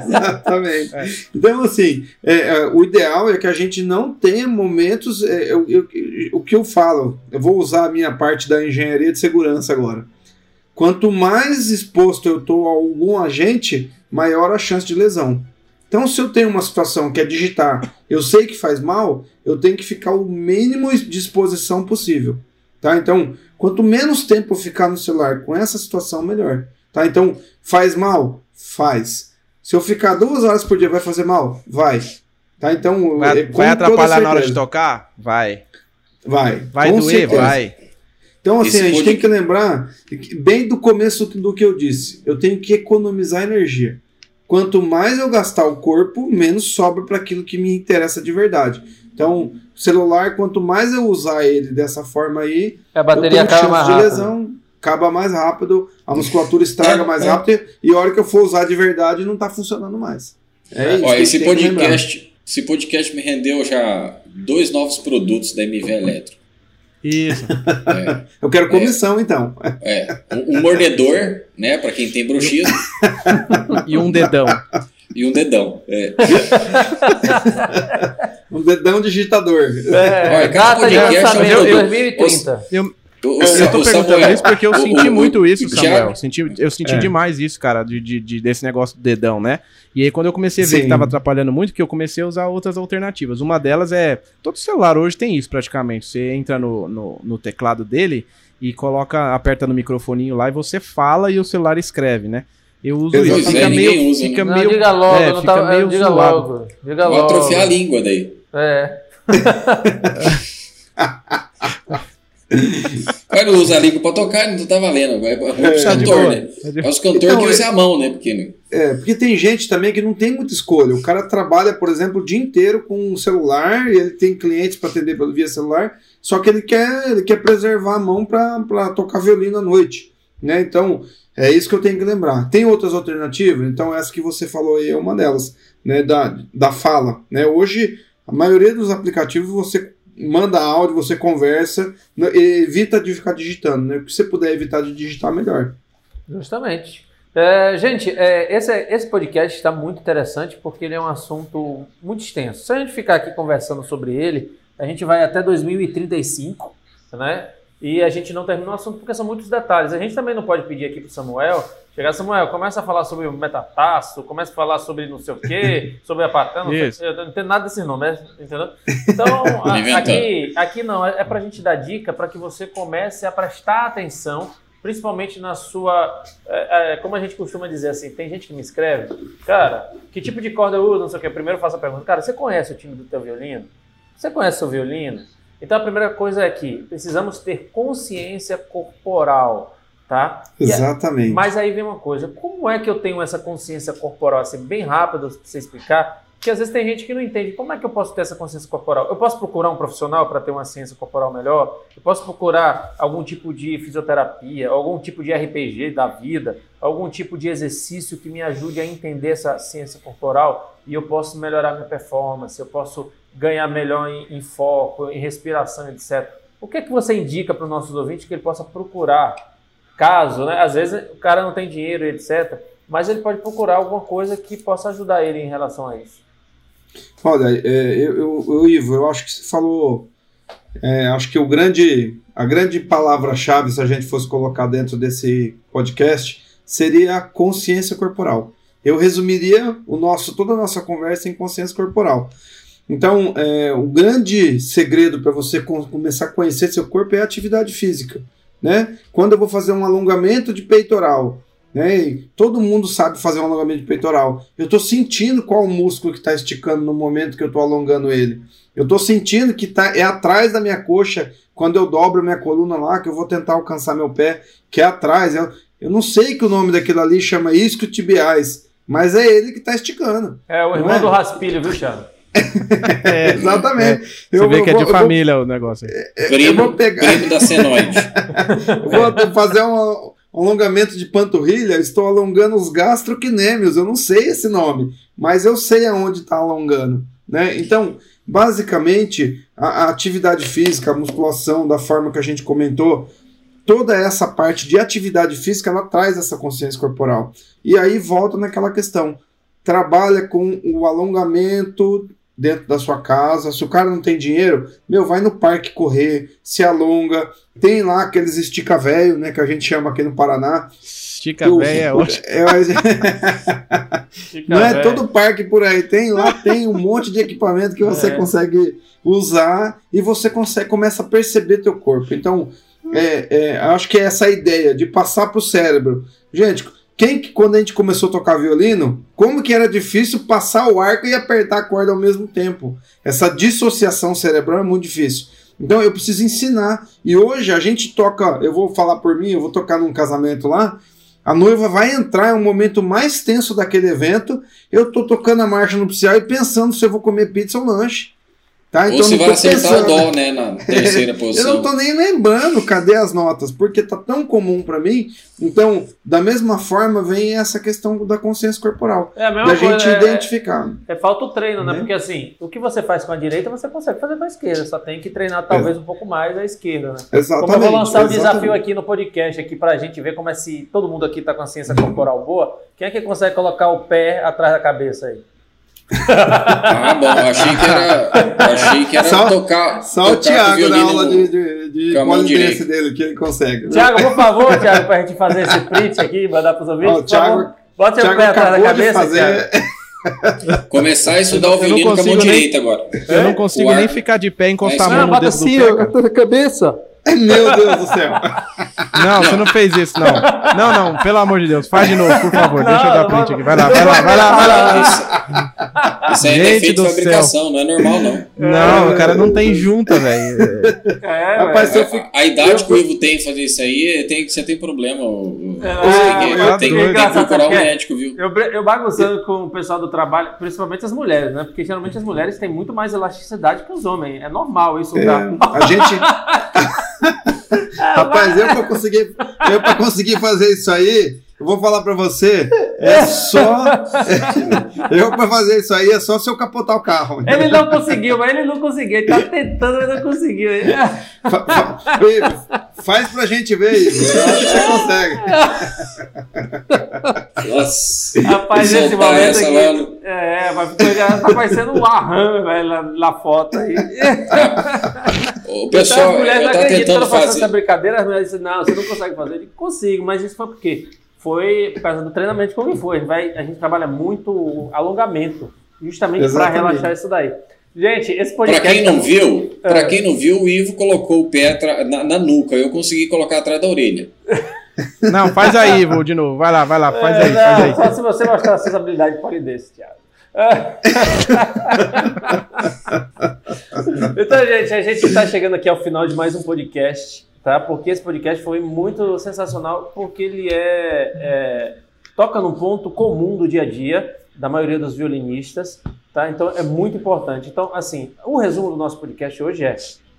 Exatamente. Então, assim, é, é, o ideal é que a gente não tenha momentos. é, eu- eu- o que eu falo, eu vou usar a minha parte da engenharia de segurança agora. Quanto mais exposto eu estou a algum agente, maior a chance de lesão. Então, se eu tenho uma situação que é digitar, eu sei que faz mal, eu tenho que ficar o mínimo de exposição possível. Tá? Então, quanto menos tempo eu ficar no celular com essa situação, melhor. Tá? Então, faz mal? Faz. Se eu ficar duas horas por dia, vai fazer mal? Vai. Tá? Então, Vai, é, com vai atrapalhar na hora de tocar? Vai. Vai. Vai com doer? certeza. Vai. Então, assim, Esse a gente pode- tem que lembrar, bem do começo do que eu disse, eu tenho que economizar energia. Quanto mais eu gastar o corpo, menos sobra para aquilo que me interessa de verdade. Então, o celular, quanto mais eu usar ele dessa forma aí, A eu bateria tenho acaba chance mais de rápido. lesão, acaba mais rápido, a musculatura estraga É, mais é. rápido e a hora que eu for usar de verdade não está funcionando mais. É isso Ó, a esse podcast, esse podcast me rendeu já dois novos produtos da MV Eletro. Isso. É, Eu quero comissão, então. é, um, um mordedor, né, para quem tem bruxismo, E um dedão. e um dedão. É. Um dedão digitador. É, Olha, cada data de lançamento é um produto. 2030. Eu, O, o, eu tô perguntando Samuel, isso porque eu senti muito isso, Samuel. Thiago- Senti, eu senti É. demais isso, cara, de, de- de- desse negócio do dedão, né? E aí, quando eu comecei a ver Sim. que tava atrapalhando muito, que eu comecei a usar outras alternativas. Uma delas é. Todo celular hoje tem isso praticamente. Você entra no, no, no teclado dele e coloca, aperta no microfoninho lá e você fala e o celular escreve, né? Eu uso Pois isso. é, Fica ninguém meio. usa, né? fica Não, meio diga logo, é, não fica tá, meio diga zoado. logo. Diga Vou logo. atrofiar a língua daí. É. O cara não usa língua pra tocar, não tá valendo. É, é, É, os tá de cantor, boa. né? É É os cantores Então, que é- usam a mão, né? Porque É, porque tem gente também que não tem muita escolha. O cara trabalha, por exemplo, o dia inteiro com um celular e ele tem clientes para atender pelo via celular, só que ele quer, ele quer preservar a mão para tocar violino à noite. Né? Então, é isso que eu tenho que lembrar. Tem outras alternativas? Então, essa que você falou aí é uma delas, né? da, da fala. Né? Hoje, a maioria dos aplicativos você manda áudio, você conversa, né, evita de ficar digitando. Né? O que você puder evitar de digitar, melhor. Justamente. É, gente, é, esse, esse podcast está muito interessante porque ele é um assunto muito extenso. Se a gente ficar aqui conversando sobre ele, a gente vai até 2035, né? E a gente não termina o assunto porque são muitos detalhes. A gente também não pode pedir aqui para Samuel chegar, Samuel, começa a falar sobre o metataço, começa a falar sobre não sei o quê, sobre a patã, não, sei, Isso. eu não entendo nada desses nomes, né? entendeu? Então, a- aqui, aqui não, é para a gente dar dica para que você comece a prestar atenção principalmente na sua. É, é, como a gente costuma dizer assim, tem gente que me escreve, cara, que tipo de corda eu uso, não sei o que. Primeiro eu faço a pergunta, cara, você conhece o time do teu violino? Você conhece o seu violino? Então a primeira coisa é que precisamos ter consciência corporal, tá? Exatamente. mas aí vem uma coisa, como é que eu tenho essa consciência corporal assim, bem rápido para você explicar? Porque às vezes tem gente que não entende como é que eu posso ter essa consciência corporal. Eu posso procurar um profissional para ter uma ciência corporal melhor? Eu posso procurar algum tipo de fisioterapia, algum tipo de RPG da vida, algum tipo de exercício que me ajude a entender essa ciência corporal e eu posso melhorar minha performance, eu posso ganhar melhor em, em foco, em respiração, etc. O que é que você indica para os nossos ouvintes que ele possa procurar? Caso, né? Às vezes o cara não tem dinheiro, etc. Mas ele pode procurar alguma coisa que possa ajudar ele em relação a isso. Olha, é, eu, eu, eu, Ivo, eu acho que você falou. É, acho que o grande, a grande palavra-chave, se a gente fosse colocar dentro desse podcast, seria a consciência corporal. Eu resumiria o nosso, toda a nossa conversa em consciência corporal. Então, é, o grande segredo para você começar a conhecer seu corpo é a atividade física. Né? Quando eu vou fazer um alongamento de peitoral, né? todo mundo sabe fazer um alongamento de peitoral. Eu estou sentindo qual o músculo que está esticando no momento que eu estou alongando ele. Eu estou sentindo que tá, é atrás da minha coxa, quando eu dobro minha coluna lá, que eu vou tentar alcançar meu pé, que é atrás. Eu, eu não sei que o nome daquilo ali chama isquiotibiais, mas é ele que está esticando. É o irmão é? do raspilho, viu, Thiago? É, exatamente. É. Você vê que é de família vou, o negócio. Primo, eu vou pegar... primo da senoide. vou fazer um alongamento de panturrilha, estou alongando os gastroquinêmios. Eu não sei esse nome, mas eu sei aonde está alongando. Né? Então, basicamente, a, a atividade física, a musculação, da forma que a gente comentou, toda essa parte de atividade física, ela traz essa consciência corporal. E aí volta naquela questão. Trabalha com o alongamento dentro da sua casa. Se o cara não tem dinheiro, meu, vai no parque correr, se alonga. Tem lá aqueles estica velho, né, que a gente chama aqui no Paraná. Estica velho é, é, Não é todo parque por aí. Tem lá, tem um monte de equipamento que você é. consegue usar e você consegue começa a perceber teu corpo. Então, é, é, acho que é essa ideia de passar para o cérebro. Gente, quem que quando a gente começou a tocar violino, como que era difícil passar o arco e apertar a corda ao mesmo tempo? Essa dissociação cerebral é muito difícil. Então eu preciso ensinar. E hoje a gente toca, eu vou falar por mim, eu vou tocar num casamento lá. A noiva vai entrar, é um momento mais tenso daquele evento. Eu tô tocando a marcha nupcial e pensando se eu vou comer pizza ou lanche. Tá? Então, Ou você vai acertar pensando. o dó, né, na terceira posição. eu não tô nem lembrando cadê as notas, porque tá tão comum para mim. Então, da mesma forma, vem essa questão da consciência corporal. É a mesma da coisa, gente é, identificar. É, é, falta o treino, né? né? Porque assim, o que você faz com a direita, você consegue fazer com a esquerda. Só tem que treinar talvez é. um pouco mais a esquerda, né? Exatamente. Como eu vou lançar um desafio aqui no podcast aqui pra gente ver como é se todo mundo aqui tá com a ciência corporal boa. Quem é que consegue colocar o pé atrás da cabeça aí? Ah, bom, achei que era, achei que era só, tocar. Só tocar o Thiago na aula de, de, de polidense dele, que ele consegue. Thiago, por favor, Thiago, pra gente fazer esse print aqui, mandar pros ouvintes. Ó, Thiago, Bota o pé atrás da cabeça. Fazer... Começar a estudar o violino com a mão nem, direita agora. Eu não consigo nem ficar de pé e encostar é a mão no dedo assim, do pé. na cabeça. Meu Deus do céu. Não, você não fez isso, não. Não, não, pelo amor de Deus. Faz de novo, por favor. Não, Deixa eu dar print aqui. Vai lá, vai lá, vai lá, vai lá. Isso, aí é defeito de fabricação, céu. não é normal, não. Não, o cara não tem junta, velho. É, Rapaz, a, fico... a, idade que o Ivo tem fazer isso aí, tem, você tem problema. É, tem, que, tem que procurar um médico, viu? Eu, eu bagunçando com o pessoal do trabalho, principalmente as mulheres, né? Porque geralmente as mulheres têm muito mais elasticidade que os homens. É normal isso. É, tá? A gente. Rapaz, eu pra conseguir, eu pra conseguir fazer isso aí, eu vou falar para você, é só. eu para fazer isso aí é só se eu capotar o carro. Entendeu? Ele não conseguiu, mas ele não conseguiu. Ele tá tentando, mas não conseguiu. Fa fa faz pra gente ver isso. Eu acho que você consegue. Nossa. Rapaz, esse momento aqui. Mano. É, mas tá parecendo um arran, velho, na, na foto aí. O pessoal, então, as mulheres não acreditam que fazer essa brincadeira, as mulheres dizem, não, você não consegue fazer. Eu digo, consigo, mas isso foi por quê? foi por causa do treinamento como foi. A gente, vai, a gente trabalha muito alongamento, justamente para relaxar isso daí. Gente, esse podcast. Para quem não viu, é... para quem não viu, o Ivo colocou o pé na, na, nuca. Eu consegui colocar atrás da orelha. Não, faz aí, Ivo, de novo. Vai lá, vai lá, faz aí, É, faz aí. não, Só se você mostrar as suas habilidades de polidense, Thiago. então, gente, a gente está chegando aqui ao final de mais um podcast, tá? Porque esse podcast foi muito sensacional, porque ele é, é toca num ponto comum do dia a dia da maioria dos violinistas, tá? Então é muito importante. Então, assim, o resumo do nosso podcast hoje é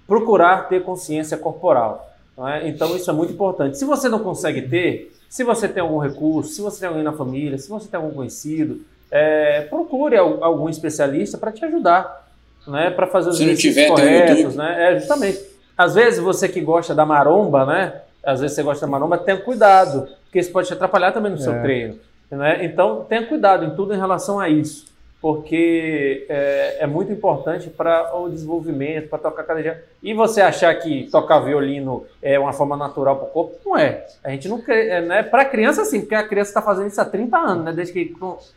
procurar ter consciência corporal. é? Então isso é muito importante. Se você não consegue ter, se você tem algum recurso, se você tem alguém na família, se você tem algum conhecido, é, procure al- algum especialista para te ajudar, né? Para fazer os exercícios corretos, né? É justamente. Às vezes você que gosta da maromba, né? Às vezes você gosta da maromba, tenha cuidado, porque isso pode te atrapalhar também no seu É. treino, né? Então tenha cuidado em tudo em relação a isso, porque é, é muito importante para o desenvolvimento, para tocar cada dia. E você achar que tocar violino é uma forma natural para o corpo, não é. A gente não é, né? Para criança sim, porque a criança está fazendo isso há 30 anos, né? Desde que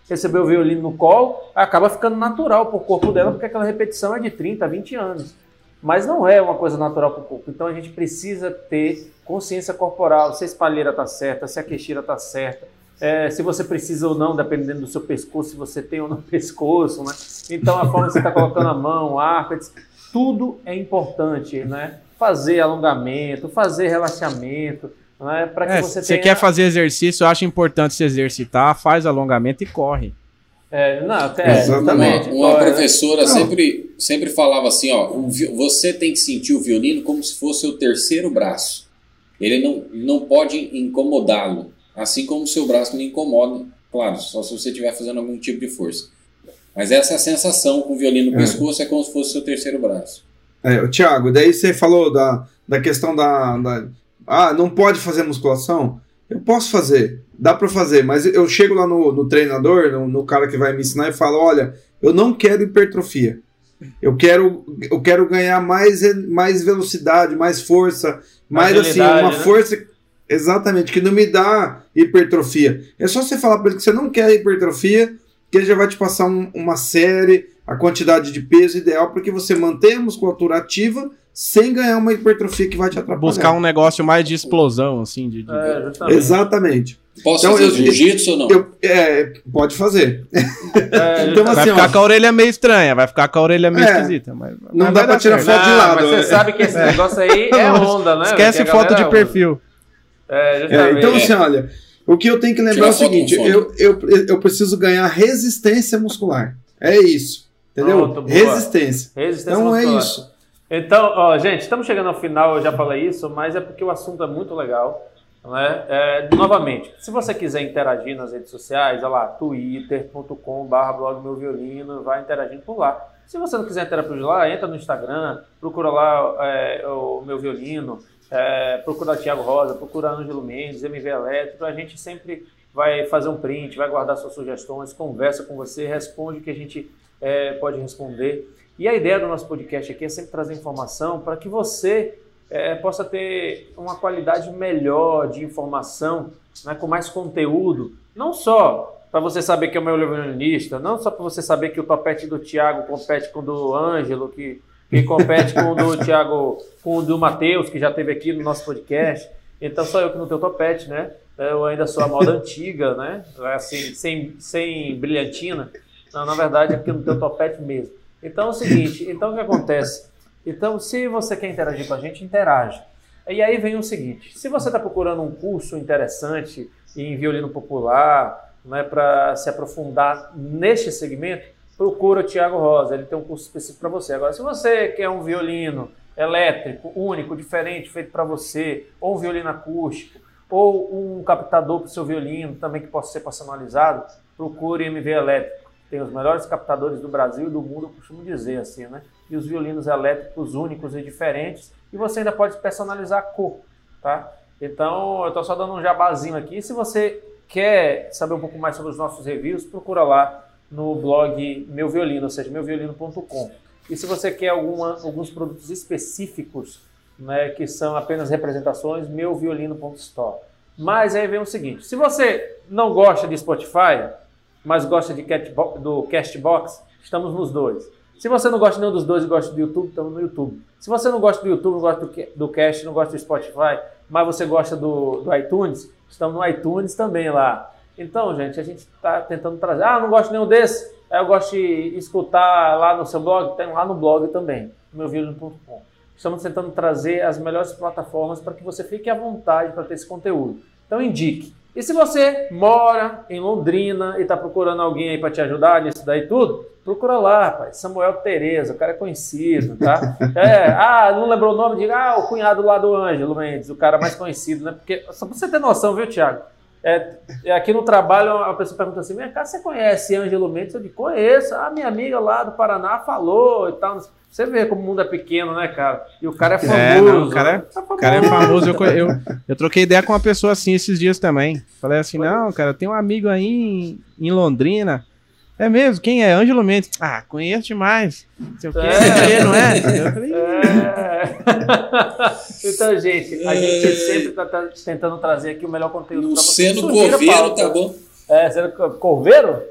recebeu o violino no colo, acaba ficando natural para o corpo dela, porque aquela repetição é de 30, 20 anos. Mas não é uma coisa natural para o corpo. Então a gente precisa ter consciência corporal, se a espalheira está certa, se a queixeira está certa, é, se você precisa ou não, dependendo do seu pescoço, se você tem ou não pescoço, né? Então a forma que você está colocando a mão, o arco, tudo é importante, né? Fazer alongamento, fazer relaxamento, né? Para que É, você você tenha... quer fazer exercício, eu acho importante se exercitar, faz alongamento e corre. É, não, até, Exatamente. Uma, uma Olha, professora sempre, sempre falava assim, ó, vi- você tem que sentir o violino como se fosse o terceiro braço. Ele não, não pode incomodá-lo, assim como o seu braço não incomoda, claro, só se você estiver fazendo algum tipo de força. Mas essa sensação com o violino no É. pescoço é como se fosse o seu terceiro braço. É, Tiago, daí você falou da, da questão da, da- Ah, não pode fazer musculação? Eu posso fazer, dá pra fazer, mas eu chego lá no, no treinador, no, no cara que vai me ensinar e falo: olha, eu não quero hipertrofia. Eu quero, eu quero ganhar mais, mais velocidade, mais força, mais assim, uma né? força. Exatamente, que não me dá hipertrofia. É só você falar para ele que você não quer hipertrofia, que ele já vai te passar um- uma série, a quantidade de peso ideal para que você mantenha a musculatura ativa sem ganhar uma hipertrofia que vai te atrapalhar. Buscar um negócio mais de explosão, assim, de. de- É, justamente. Exatamente. Posso Então, fazer jiu-jitsu ou não? Eu, é, pode fazer. É, Então, Vai assim, ficar ó, com a orelha meio estranha, vai ficar com a orelha meio É, esquisita. Mas, não mas dá vai pra dar tirar certo. foto de Não, lado. mas né? você sabe que esse negócio aí é onda, né? Esquece foto de perfil. É, É, então, assim, olha, o que eu tenho que lembrar é o seguinte: eu, eu, eu preciso ganhar resistência muscular. É isso. Entendeu? Pronto, resistência. Resistência Então é muscular. isso. Então, ó, gente, estamos chegando ao final, eu já falei isso, mas é porque o assunto é muito legal. Né? É, novamente, se você quiser interagir nas redes sociais, olha lá, twitter.com.br blog meu violino, vai interagindo por lá. Se você não quiser interagir por lá, entra no Instagram, procura lá é, o meu violino, é, procura Thiago Rosa, procura Ângelo Mendes, MV Elétrico, a gente sempre vai fazer um print, vai guardar suas sugestões, conversa com você, responde o que a gente é, pode responder. E a ideia do nosso podcast aqui é sempre trazer informação para que você é, possa ter uma qualidade melhor de informação, né, com mais conteúdo, não só para você saber que é o meu violinista, não só para você saber que o topete do Thiago compete com o do Ângelo, que, que compete com o do Thiago, com o do Matheus, que já teve aqui no nosso podcast. Então só eu que não tenho topete, né? Eu ainda sou a moda antiga, né? Assim, sem, sem brilhantina. Não, na verdade é porque eu não tenho topete mesmo. Então é o seguinte, então o que acontece? Então, se você quer interagir com a gente, interage. E aí vem o seguinte: se você está procurando um curso interessante em violino popular, né, para se aprofundar neste segmento, procura o Tiago Rosa. Ele tem um curso específico para você. Agora, se você quer um violino elétrico, único, diferente, feito para você, ou um violino acústico, ou um captador para o seu violino, também que possa ser personalizado, procure MV Elétrico. Tem os melhores captadores do Brasil e do mundo, eu costumo dizer assim, né? E os violinos elétricos únicos e diferentes. E você ainda pode personalizar a cor, tá? Então, eu estou só dando um jabazinho aqui. Se você quer saber um pouco mais sobre os nossos reviews, procura lá no blog Meu Violino, ou seja, meuviolino.com. E se você quer alguma, alguns produtos específicos, né, que são apenas representações, meuviolino.store. Mas aí vem o seguinte, se você não gosta de Spotify, mas gosta de do Castbox, estamos nos dois. Se você não gosta nenhum dos dois e gosta do YouTube, estamos no YouTube. Se você não gosta do YouTube, não gosta do, do Cast, não gosta do Spotify mas você gosta do, do iTunes, estamos no iTunes também lá. Então, gente, a gente está tentando trazer. Ah, não gosto nenhum desses. Eu gosto de escutar lá no seu blog, tem lá no blog também, meuvídeo.com. Estamos tentando trazer as melhores plataformas para que você fique à vontade para ter esse conteúdo. Então indique. E se você mora em Londrina e está procurando alguém aí para te ajudar nisso daí tudo, procura lá, rapaz. Samuel Tereza, o cara é conhecido, tá? É, ah, não lembrou o nome? Diga, ah, o cunhado lá do Ângelo Mendes, o cara mais conhecido, né? Porque, só para você ter noção, viu, Thiago? É, é, aqui no trabalho, a pessoa pergunta assim: Minha casa, você conhece Ângelo Mendes? Eu digo: Conheço. A minha amiga lá do Paraná falou e tal. Você vê como o mundo é pequeno, né, cara? E o cara é famoso. É, não, o cara é, tá famoso. cara é famoso. Eu, eu, eu, troquei ideia com uma pessoa assim esses dias também. Falei assim: Não, cara, tem um amigo aí em, em Londrina. É mesmo? Quem é? Ângelo Mendes. Ah, conheço demais. Sei o quê, é. não é? Falei, é. Então, gente, a gente é. sempre está tá tentando trazer aqui o melhor conteúdo para vocês. Sendo coveiro, tá bom? É, sendo corveiro? É.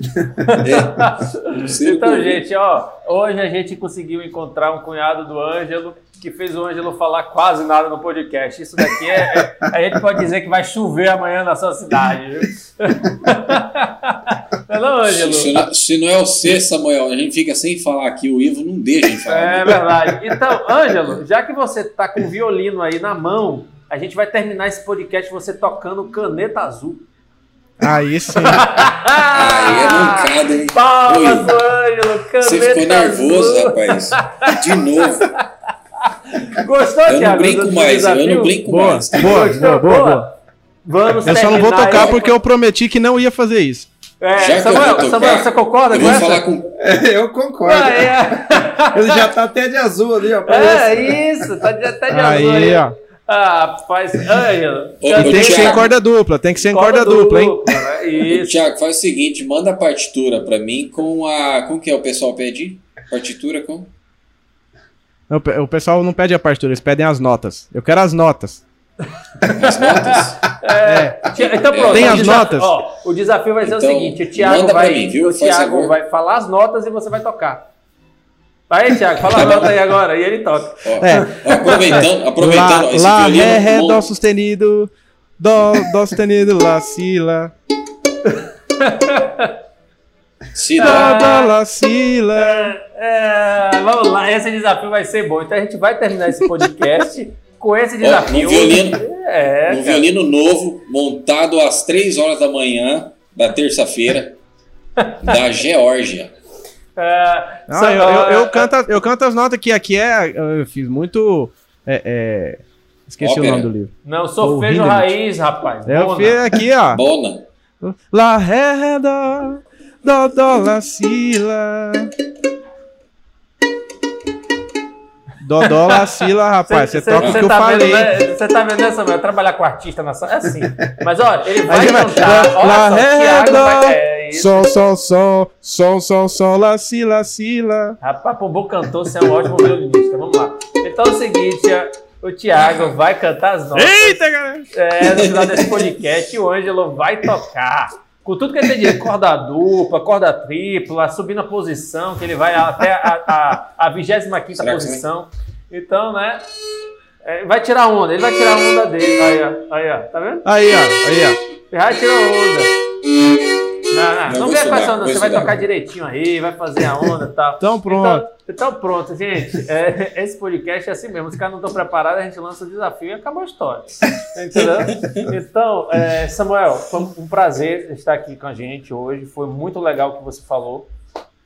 então, gente, ó, hoje a gente conseguiu encontrar um cunhado do Ângelo que fez o Ângelo falar quase nada no podcast. Isso daqui é, é, a gente pode dizer que vai chover amanhã na sua cidade, viu? não, é não, Ângelo? Se, não, se não é o C, Samuel, a gente fica sem falar aqui, o Ivo não deixa em falar. É verdade. Então, Ângelo, já que você está com o violino aí na mão, a gente vai terminar esse podcast você tocando caneta azul. Aí sim. Aí é mancada, hein? Palmas, Ângelo, caneta Você ficou nervoso, azul. rapaz. De novo. Gostou, eu Thiago? Eu não brinco mais, eu não brinco boa, mais. Boa, boa, boa, boa. Vamos eu só não vou tocar porque eu prometi que não ia fazer isso. É, já Samuel, tocar, Samuel, você concorda com essa? Com... É, eu concordo. Ah, é. Ele já tá até de azul ali, ó. É, isso, tá de, até de aí, azul. Aí, ó. Ah, faz. Ai, tem que ser em corda dupla, tem que ser em corda, corda dupla, hein? Né? Isso. Tiago, faz o seguinte: manda a partitura pra mim com a. Com que é o pessoal pede? Partitura com? O pessoal não pede a partitura, eles pedem as notas. Eu quero as notas. As notas? É. é. Então pronto. Tem as notas? Ó, o desafio vai ser então, o seguinte: o Thiago, vai, mim, o Thiago vai falar as notas e você vai tocar. Vai, Thiago, fala a nota aí agora. E ele toca. Ó, é. Aproveitando, aproveitando. Lá, lá ré, ré, dó sustenido. Dó, dó sustenido, lá, si, lá. Si, dó, dó, lá, si, lá. É, é, vamos lá, esse desafio vai ser bom. Então a gente vai terminar esse podcast com esse desafio. Ó, no violino, é, no violino novo, montado às 3 horas da manhã da terça-feira, da Geórgia. É, Não, eu, eu, eu, canto, eu canto as notas que aqui é. Eu fiz muito. É, é, esqueci Ópera. o nome do livro. Não, sou feijô raiz, rapaz. Eu fiz aqui, ó. Bona. La ré, dó, dó, dó, la, si, la. Dodó Lacila, rapaz. Você toca o que eu tá falei. Você tá vendo essa, meu? Trabalhar com artista na sala é assim. Mas olha, ele vai cantar. Olha só, Thiago vai... É Sol, sol, sol, sol, sol, sol, lacila, lacila. Rapaz, Pombo cantor, você é um ótimo violinista. Vamos lá. Então é o seguinte, o Thiago vai cantar as notas. Eita, galera! É, no final desse podcast, o Ângelo vai tocar com tudo que ele tem de corda dupla, corda tripla, subindo a posição, que ele vai até a, a, a 25 posição. Então, né? É, vai tirar onda, ele vai tirar a onda dele. Aí, ó. Aí, ó. Tá vendo? Aí, ó. Aí, ó. Vai tirar onda. Não, não, não vem passando, você vai tocar direitinho aí, vai fazer a onda e tal. Então pronto. Então, então pronto, gente. É, esse podcast é assim mesmo. Os caras não estão preparados, a gente lança o desafio e acabou a história. Entendeu? Então, é, Samuel, foi um prazer estar aqui com a gente hoje. Foi muito legal o que você falou.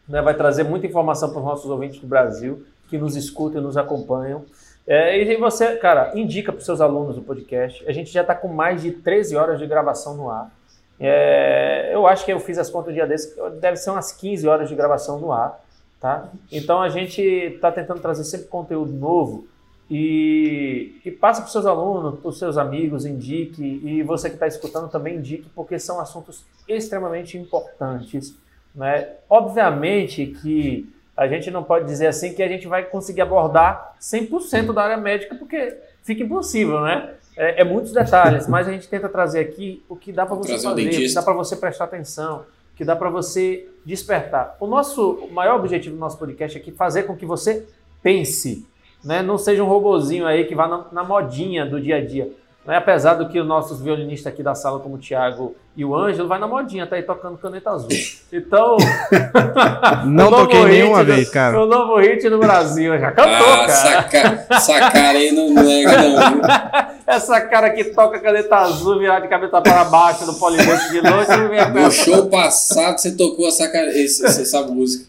Né? Vai trazer muita informação para os nossos ouvintes do Brasil que nos escutam e nos acompanham. É, e você, cara, indica para os seus alunos o podcast. A gente já está com mais de 13 horas de gravação no ar. É, eu acho que eu fiz as contas um dia desse, deve ser umas 15 horas de gravação no ar, tá? Então a gente está tentando trazer sempre conteúdo novo e, e passa para os seus alunos, para os seus amigos, indique e você que está escutando também indique porque são assuntos extremamente importantes, né? Obviamente que a gente não pode dizer assim que a gente vai conseguir abordar 100% da área médica porque fica impossível, né? É, é, muitos detalhes, mas a gente tenta trazer aqui o que dá para você fazer, um o que dá para você prestar atenção, o que dá para você despertar. O nosso o maior objetivo do nosso podcast é aqui fazer com que você pense. né? Não seja um robozinho aí que vá na, na modinha do dia a dia. Né? Apesar do que os nossos violinistas aqui da sala, como o Thiago e o Ângelo, vai na modinha, tá aí tocando caneta azul. Então. não toquei nenhuma vez, cara. O novo hit no Brasil, já cantou, ah, cara. Saca, essa cara aí não nega, não. essa cara que toca caneta azul, virar de cabeça para baixo no polidense de noite. No show passado você tocou essa, essa, essa música.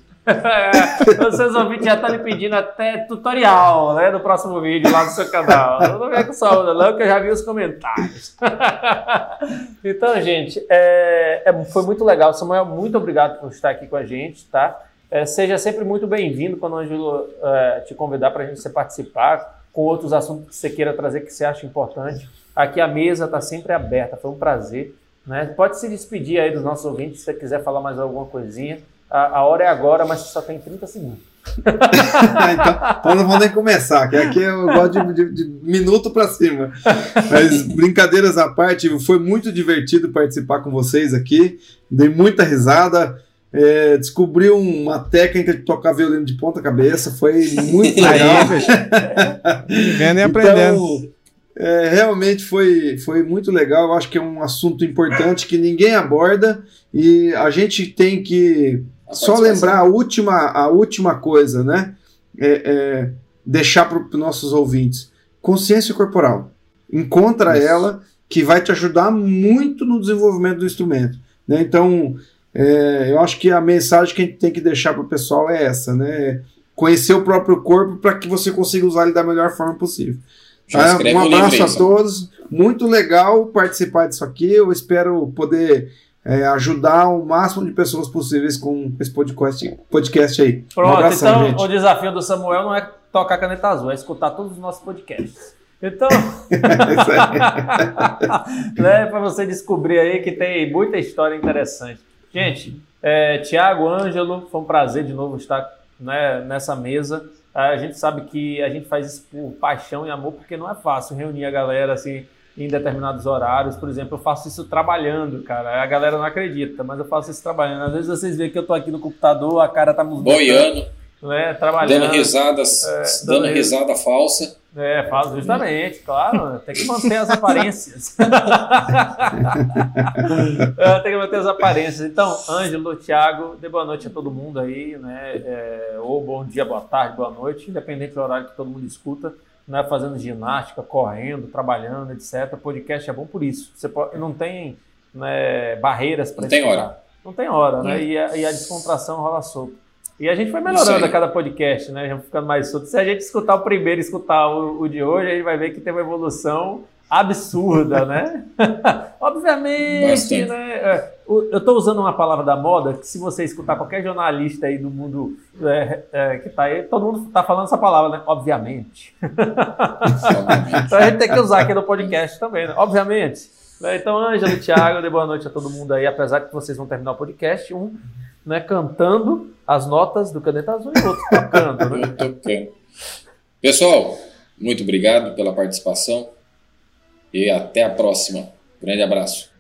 Vocês ouvintes já estão lhe pedindo até tutorial, né? No próximo vídeo lá no seu canal. Não vem com saúde, não, que eu já vi os comentários. então, gente, é, é, foi muito legal. Samuel, muito obrigado por estar aqui com a gente, tá? É, seja sempre muito bem-vindo quando o Ângelo é, te convidar para a gente participar com outros assuntos que você queira trazer que você acha importante. Aqui a mesa está sempre aberta, foi um prazer. Né? Pode se despedir aí dos nossos ouvintes se você quiser falar mais alguma coisinha a, a hora é agora, mas só tem 30 segundos. então, então, não vou nem começar, que aqui eu gosto de, de, de minuto para cima. Mas brincadeiras à parte, foi muito divertido participar com vocês aqui. Dei muita risada. É, descobri uma técnica de tocar violino de ponta cabeça, foi muito legal. Vendo e aprendendo. Então, é, realmente foi, foi muito legal. Eu acho que é um assunto importante que ninguém aborda e a gente tem que só lembrar a última, a última coisa, né? É, é deixar para os nossos ouvintes. Consciência corporal. Encontra Isso. ela que vai te ajudar muito no desenvolvimento do instrumento. Né? Então, é, eu acho que a mensagem que a gente tem que deixar para o pessoal é essa, né? Conhecer o próprio corpo para que você consiga usar ele da melhor forma possível. Tá? Um abraço a todos. Muito legal participar disso aqui. Eu espero poder é, ajudar o máximo de pessoas possíveis com esse podcast, podcast aí. Pronto, um abração, então gente. o desafio do Samuel não é tocar caneta azul, é escutar todos os nossos podcasts. Então, né, para você descobrir aí que tem muita história interessante. Gente, é, Tiago, Ângelo, foi um prazer de novo estar né, nessa mesa. A gente sabe que a gente faz isso por paixão e amor, porque não é fácil reunir a galera assim em determinados horários. Por exemplo, eu faço isso trabalhando, cara. A galera não acredita, mas eu faço isso trabalhando. Às vezes vocês veem que eu tô aqui no computador, a cara tá nos boiando, né? Trabalhando, dando risadas, é, dando, dando risada falsa. É, falo justamente, claro. Tem que manter as aparências. é, tem que manter as aparências. Então, Ângelo, Thiago, dê boa noite a todo mundo aí, né? É, ou bom dia, boa tarde, boa noite, independente do horário que todo mundo escuta né, fazendo ginástica, correndo, trabalhando, etc. Podcast é bom por isso. Você pode, não tem né, barreiras para Não tem hora. Não tem hora, né? E a, e a, descontração rola solto. E a gente foi melhorando a cada podcast, né? Já ficando mais solto. Se a gente escutar o primeiro e escutar o, o de hoje, a gente vai ver que tem uma evolução absurda, né? Obviamente, Bastante. né? Eu estou usando uma palavra da moda que se você escutar qualquer jornalista aí do mundo é, é, que está aí, todo mundo está falando essa palavra, né? Obviamente. então a gente tem que usar aqui no podcast também, né? Obviamente. Né? Então, Ângelo Thiago, dê boa noite a todo mundo aí, apesar que vocês vão terminar o podcast, um né, cantando as notas do Caneta Azul e o outro tocando, né? tocando. Pessoal, muito obrigado pela participação. E até a próxima. Grande abraço.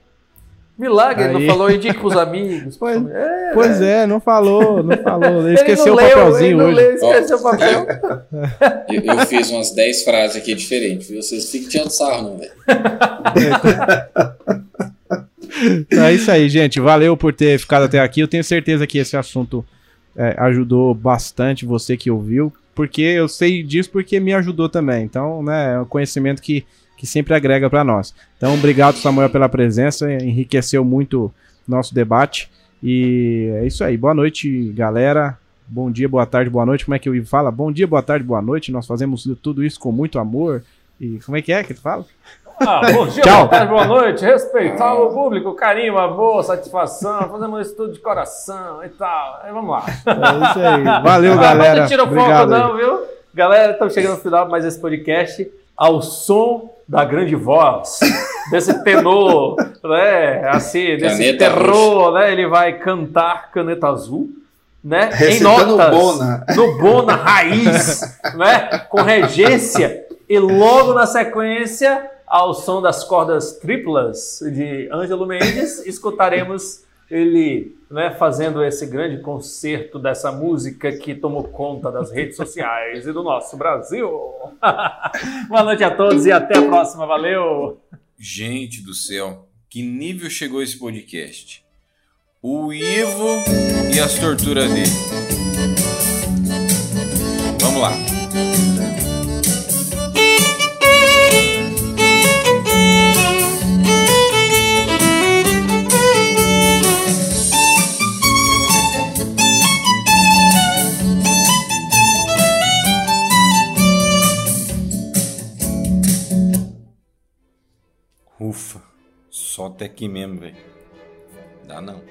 Milagre, Aí. não falou indique pros amigos. Pois é, pois é, não falou, não falou. Ele esqueceu o papelzinho leu, hoje. Leu, esqueceu o papel. Eu, eu, fiz umas 10 frases aqui diferentes, viu? Vocês ficam tirando sarro, não, velho. É isso aí, gente. Valeu por ter ficado até aqui. Eu tenho certeza que esse assunto é, ajudou bastante você que ouviu, porque eu sei disso porque me ajudou também. Então, né, é um conhecimento que que sempre agrega para nós. Então, obrigado, Samuel, pela presença, enriqueceu muito nosso debate. E é isso aí. Boa noite, galera. Bom dia, boa tarde, boa noite. Como é que eu fala? Bom dia, boa tarde, boa noite. Nós fazemos tudo isso com muito amor. E como é que é que tu fala? Ah, bom dia, Tchau. boa tarde, boa noite. Respeitar o público, carinho, amor, satisfação. Fazemos isso tudo de coração e tal. Aí vamos lá. É isso aí. Valeu, galera. Não tira o foco, não, viu? Galera, estamos chegando no final de mais esse podcast ao som da grande voz, desse tenor, né, assim, desse caneta terror, né, ele vai cantar Caneta Azul, né, em notas, Bona. no Bona raiz, né, com regência, e logo na sequência, ao som das cordas triplas de Ângelo Mendes, escutaremos ele né, fazendo esse grande concerto dessa música que tomou conta das redes sociais e do nosso Brasil. Boa noite a todos e até a próxima. Valeu! Gente do céu, que nível chegou esse podcast? O Ivo e as torturas dele. Vamos lá. Só até aqui mesmo, velho. Dá não.